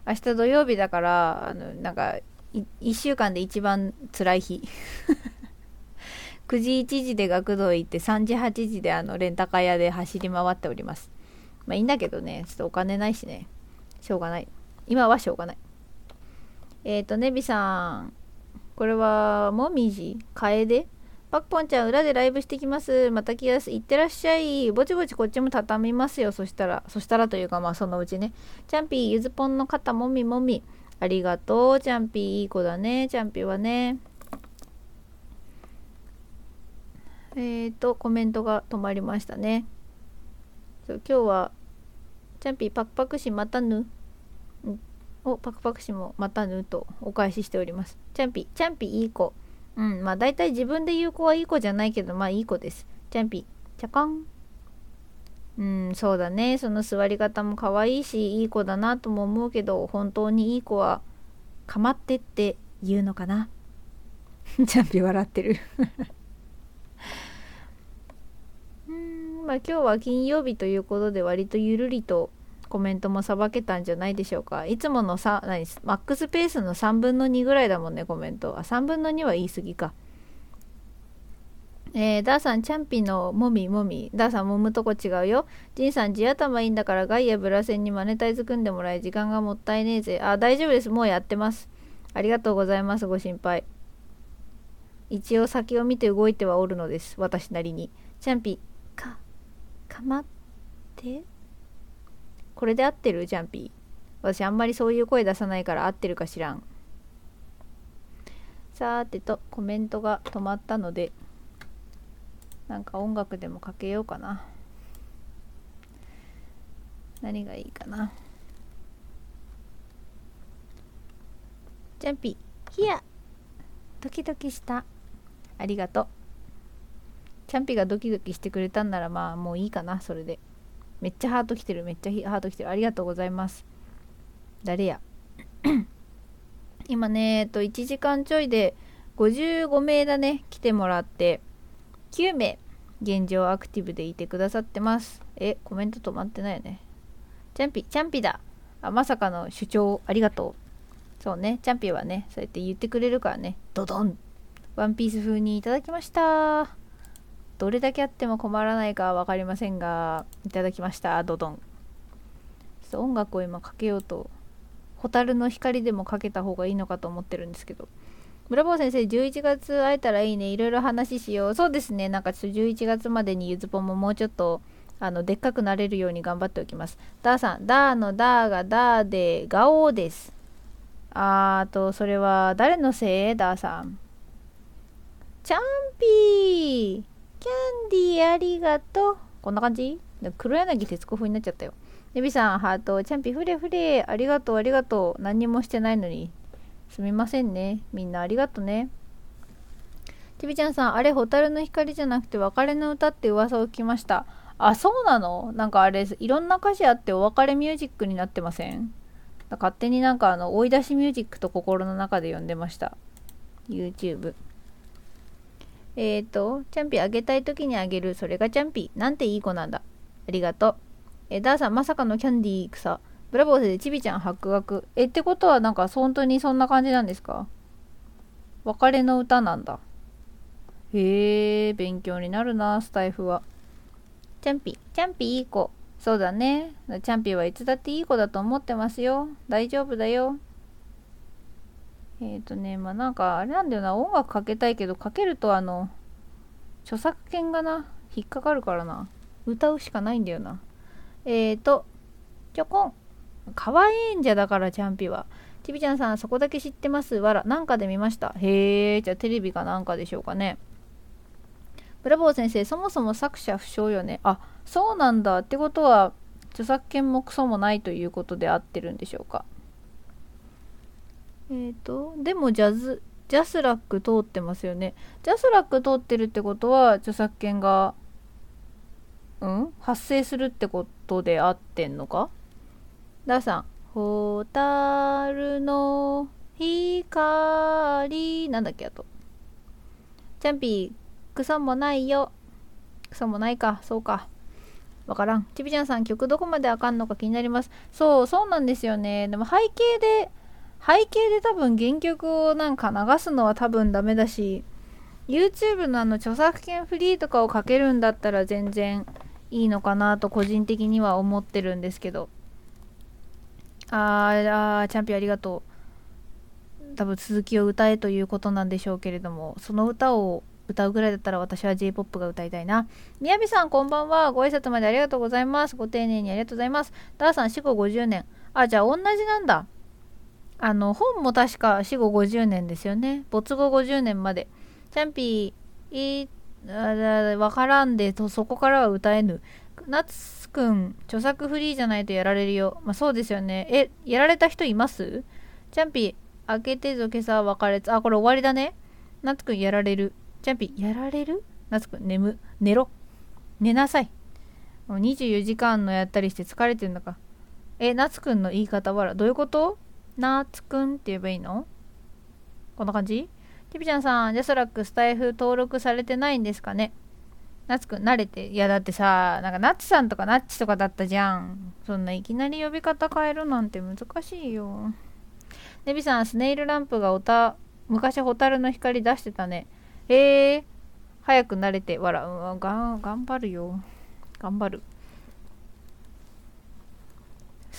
明日土曜日だから、あの、なんか、1週間で一番辛い日。9時1時で学童行って3時8時であのレンタカー屋で走り回っております。まあいいんだけどね、ちょっとお金ないしね。しょうがない。今はしょうがない。えっ、ー、と、ネビさん。これは、もみじ？カエデ？パクポンちゃん、裏でライブしてきます。また来やす。いってらっしゃい。ぼちぼちこっちも畳みますよ。そしたら、そしたらというか、まあそのうちね。チャンピー、ゆずぽんの肩もみもみ。ありがとう。チャンピー、いい子だね。チャンピーはね。えーと、コメントが止まりましたね。今日は、チャンピー、パクパク氏またぬ。お、パクパク氏もまたぬとお返ししております。チャンピー、チャンピーいい子。うん、まあ大体自分で言う子はいい子じゃないけど、まあいい子です。チャンピ、チャカン。うん、そうだね。その座り方も可愛いし、いい子だなとも思うけど、本当にいい子は、かまってって言うのかな。チャンピ笑ってる うん、まあ今日は金曜日ということで割とゆるりとコメントもさばけたんじゃないでしょうか。いつものさ、何、マックスペースの3分の2ぐらいだもんね、コメント。あ、3分の2は言い過ぎか。えー、ダーさん、チャンピのもみもみ。ダーさん、揉むとこ違うよ。ジンさん、地頭いいんだから、ガイアブラセンにマネタイズ組んでもらえ、時間がもったいねえぜ。あ、大丈夫です。もうやってます。ありがとうございます。ご心配。一応先を見て動いてはおるのです。私なりに。チャンピ、か、かまって。これで合ってる？ジャンピー。私あんまりそういう声出さないから合ってるか知らん。さーてと、コメントが止まったので、なんか音楽でもかけようかな。何がいいかな。ジャンピー、ヒアドキドキした。ありがとう。チャンピがドキドキしてくれたんならまあもういいかな、それで。めっちゃハート来てるめっちゃハート来てる。ありがとうございます。誰や？今ねえっと1時間ちょいで55名だね来てもらって9名現状アクティブでいてくださってます。えコメント止まってないよね。チャンピチャンピだ。あまさかの主張ありがとう。そうねチャンピはねそうやって言ってくれるからね。ドドン。ワンピース風にいただきました。どれだけあっても困らないかは分かりませんがいただきましたドドン。音楽を今かけようと蛍の光でもかけた方がいいのかと思ってるんですけど。村坊先生11月会えたらいいね。いろいろ話しよう。そうですね。なんかちょっと11月までにゆずぽんももうちょっとあのでっかくなれるように頑張っておきます。ダーさんダーのダーがダーでガオーです。あーとそれは誰のせい？ダーさん。チャンピー。キャンディーありがとうこんな感じ？黒柳徹子風になっちゃったよネビさん、ハート、チャンピフレフレ、ありがとう、ありがとう。何にもしてないのに。すみませんね。みんなありがとね。ちびちゃんさん、あれ、蛍の光じゃなくて別れの歌って噂を聞きました。あ、そうなの？なんかあれ、いろんな歌詞あってお別れミュージックになってません？勝手になんかあの、追い出しミュージックと心の中で呼んでました。YouTube。えっ、ー、と、チャンピあげたい時にあげる。それがチャンピ。なんていい子なんだ。ありがとう。えダーさん、まさかのキャンディー草。ブラボーでちびちゃん発覚。え、ってことはなんか本当にそんな感じなんですか？別れの歌なんだ。へえ、勉強になるな、スタイフは。チャンピ、チャンピいい子。そうだね。チャンピはいつだっていい子だと思ってますよ。大丈夫だよ。えっ、ー、とね、まあなんかあれなんだよな、音楽かけたいけど、かけるとあの、著作権がな、引っかかるからな。歌うしかないんだよな。えーと、ちょこん。かわいいんじゃだからチャンピは。ちびちゃんさん、そこだけ知ってますわら。なんかで見ました。へえ、じゃあテレビかなんかでしょうかね。ブラボー先生、そもそも作者不詳よね。あ、そうなんだ。ってことは、著作権もクソもないということで合ってるんでしょうか。えっ、ー、と、でもジャズ、ジャスラック通ってますよね。ジャスラック通ってるってことは、著作権がうん？発生するってことであってんのか？ダーさん。ホタルの光なんだっけあと。チャンピー、クソもないよ。クソもないか。そうか。わからん。ちびちゃんさん、曲どこまであかんのか気になります。そう、そうなんですよね。でも背景で、背景で多分原曲をなんか流すのは多分ダメだし、YouTube のあの著作権フリーとかをかけるんだったら全然いいのかなと個人的には思ってるんですけどあーあチャンピオンありがとう多分続きを歌えということなんでしょうけれどもその歌を歌うぐらいだったら私は J-POP が歌いたいな。みやびさんこんばんは。ご挨拶までありがとうございます。ご丁寧にありがとうございます。ダーさん死後50年。あ、じゃあ同じなんだ。あの、本も確か死後50年ですよね。没後50年まで。チャンピー、わからんでとそこからは歌えぬ。夏くん著作フリーじゃないとやられるよ。まあそうですよね。えやられた人います？チャンピ開けてぞ今朝別れつあこれ終わりだね。夏くんやられる。チャンピやられる？夏くん眠。寝ろ。寝なさい。もう24時間のやったりして疲れてるんだか。え夏くんの言い方はどういうこと？夏くんって言えばいいの？こんな感じ？ティピちゃんさん、ジャスラックスタイフ登録されてないんですかね？ナツくん慣れて。いやだってさ、なんかナッチさんとかナッチとかだったじゃん。そんないきなり呼び方変えるなんて難しいよ。ネビさん、スネイルランプがおた、昔ホタルの光出してたね。へえ早く慣れて、わら、うん、がん頑張るよ。頑張る。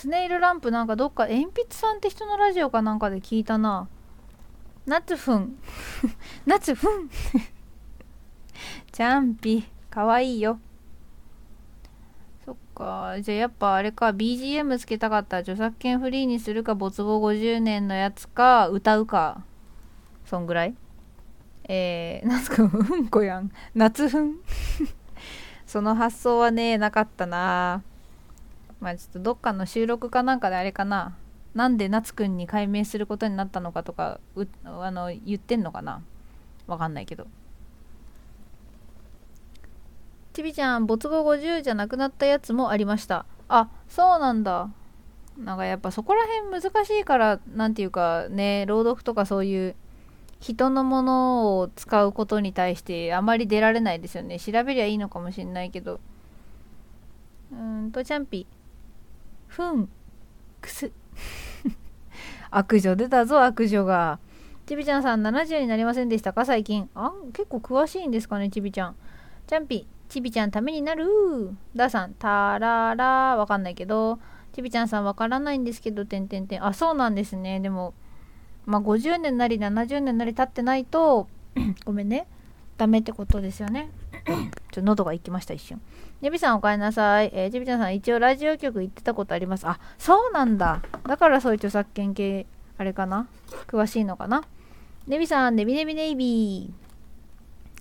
スネイルランプなんかどっか、鉛筆さんって人のラジオかなんかで聞いたな。夏ふん 夏ふんチャンピかわいいよ。そっか。じゃあやっぱあれか。BGM つけたかった。ら著作権フリーにするか没後50年のやつか。歌うか。そんぐらい。えー、夏くんうんこやん。夏ふん その発想はねなかったな。まあちょっとどっかの収録かなんかであれかな。なんで夏くんに改名することになったのかとかあの言ってんのかな。わかんないけど。ちびちゃん没後50じゃなくなったやつもありました。あそうなんだ。なんかやっぱそこら辺難しいから何て言うかね朗読とかそういう人のものを使うことに対してあまり出られないですよね。調べりゃいいのかもしんないけど。うーんとチャンピふんくす。悪女出たぞ悪女が。ちびちゃんさん70になりませんでしたか？最近。あ結構詳しいんですかねちびちゃん。チャンピちびちゃんためになる。ダーさんタララわかんないけど。ちびちゃんさんわからないんですけどてんてんてん。あそうなんですね。でもまあ50年なり70年なり経ってないと ごめんね。ダメってことですよね。ちょ喉が行きました一瞬。ねびさんおかえりなさい。えー、ちびちゃんさん一応ラジオ局行ってたことあります。あそうなんだ。だからそういう著作権系あれかな？詳しいのかな？ねびさんねびねびねいびー。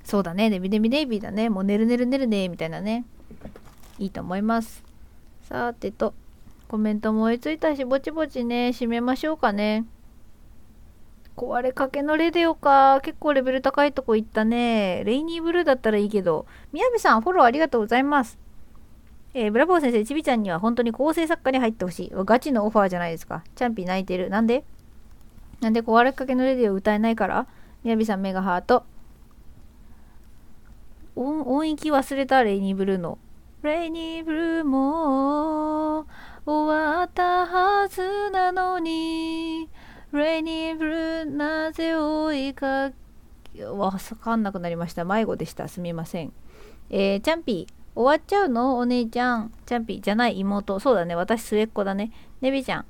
そうだね。ねびねびねいびーだね。もう寝る寝る寝るねみたいなね。いいと思います。さてとコメントも追いついたしぼちぼちね締めましょうかね。壊れかけのレディオか。結構レベル高いとこ行ったね。レイニーブルーだったらいいけど。みやびさん、フォローありがとうございます。えー、ブラボー先生、ちびちゃんには本当に構成作家に入ってほしい。ガチのオファーじゃないですか。チャンピー泣いてる。なんで？なんで壊れかけのレディオ歌えないから？みやびさん、メガハート。音音域忘れた、レイニーブルーの。レイニーブルーも終わったはずなのに。レイニブルなぜ追いかけわかんなくなりました。迷子でした。すみません。えー、チャンピー終わっちゃうの？お姉ちゃん。チャンピーじゃない妹。そうだね。私末っ子だね。ネビちゃん。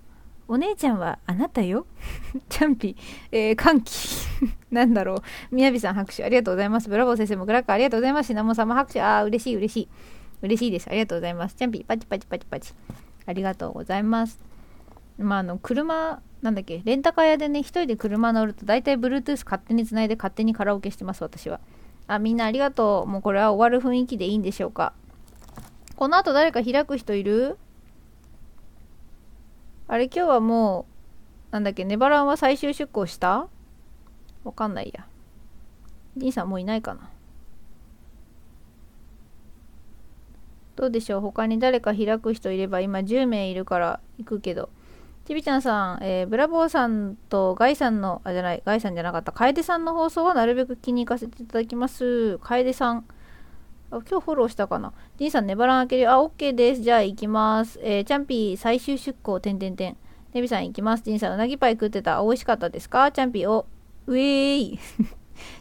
お姉ちゃんはあなたよ？チャンピー、えー、歓喜。なんだろう。みやびさん拍手。ありがとうございます。ブラボー先生もグラッカありがとうございます。シナモン様拍手。あー嬉しい嬉しい。嬉しいです。ありがとうございます。チャンピーパチパチパチパチ。ありがとうございます。まああの車なんだっけレンタカー屋でね一人で車乗ると大体 Bluetooth 勝手につないで勝手にカラオケしてます私は。あみんなありがとう。もうこれは終わる雰囲気でいいんでしょうか。この後誰か開く人いる？あれ今日はもうなんだっけネバランは最終出航した？わかんないや。兄さんもういないかな。どうでしょう？他に誰か開く人いれば今10名いるから行くけど。ちびちゃんさん、えー、ブラボーさんとガイさんの、あ、じゃない、ガイさんじゃなかった、楓さんの放送はなるべく気に入かせていただきます。楓さん。あ今日フォローしたかな？じいさん、ネバラン開ける。あ、OK です。じゃあ行きます。えー、チャンピー最終出航、てんてんてん。ネビさん行きます。じいさん、うなぎパイ食ってた。美味しかったですか？チャンピー、お、うえーい。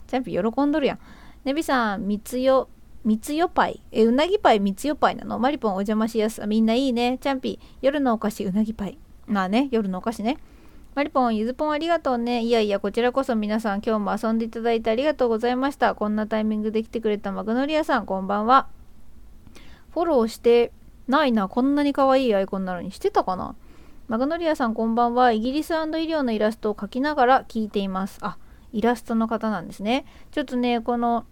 チャンピー喜んどるやん。ネビさん、みつよ、みつよパイ。え、うなぎパイ、みつよパイなの？マリポンお邪魔しやす。みんないいね。チャンピー、夜のお菓子、うなぎパイ。まあね、夜のお菓子ね。マリポン、ゆずぽんありがとうね。いやいや、こちらこそ皆さん今日も遊んでいただいてありがとうございました。こんなタイミングで来てくれたマグノリアさん、こんばんは。フォローしてないな。こんなに可愛いアイコンなのに。してたかなマグノリアさん、こんばんは。イギリス医療のイラストを描きながら聞いています。あ、イラストの方なんですね。ちょっとね、この、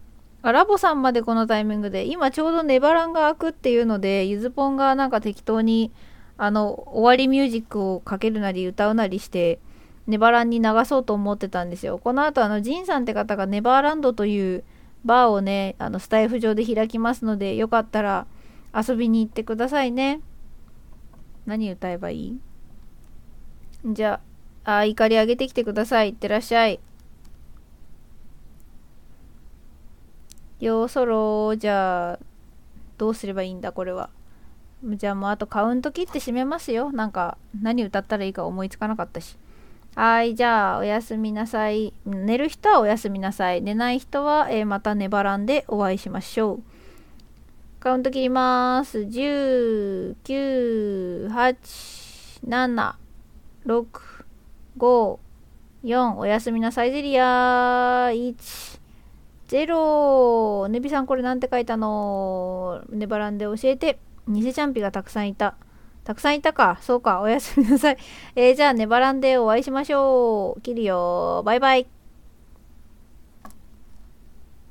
あラボさんまでこのタイミングで、今ちょうどネバランが開くっていうので、ゆずぽんがなんか適当にあの終わりミュージックをかけるなり歌うなりしてネバランに流そうと思ってたんですよ。この後あのジンさんって方がネバーランドというバーをねあのスタイフ上で開きますのでよかったら遊びに行ってくださいね。何歌えばいい？じゃああ怒り上げてきてください。いってらっしゃい。ようそろじゃあどうすればいいんだこれは？じゃあもうあとカウント切って締めますよ。なんか何歌ったらいいか思いつかなかったし。はい、じゃあおやすみなさい。寝る人はおやすみなさい。寝ない人は、えー、また寝ばらんでお会いしましょう。カウント切ります。10、9、8、7、6、5、4、おやすみなさいゼリア1、0、ネビさんこれなんて書いたの？ネバランで教えて。偽チャンピがたくさんいた。たくさんいたか。そうか。おやすみなさい。えー、じゃあ、ネバランでお会いしましょう。切るよ。バイバイ。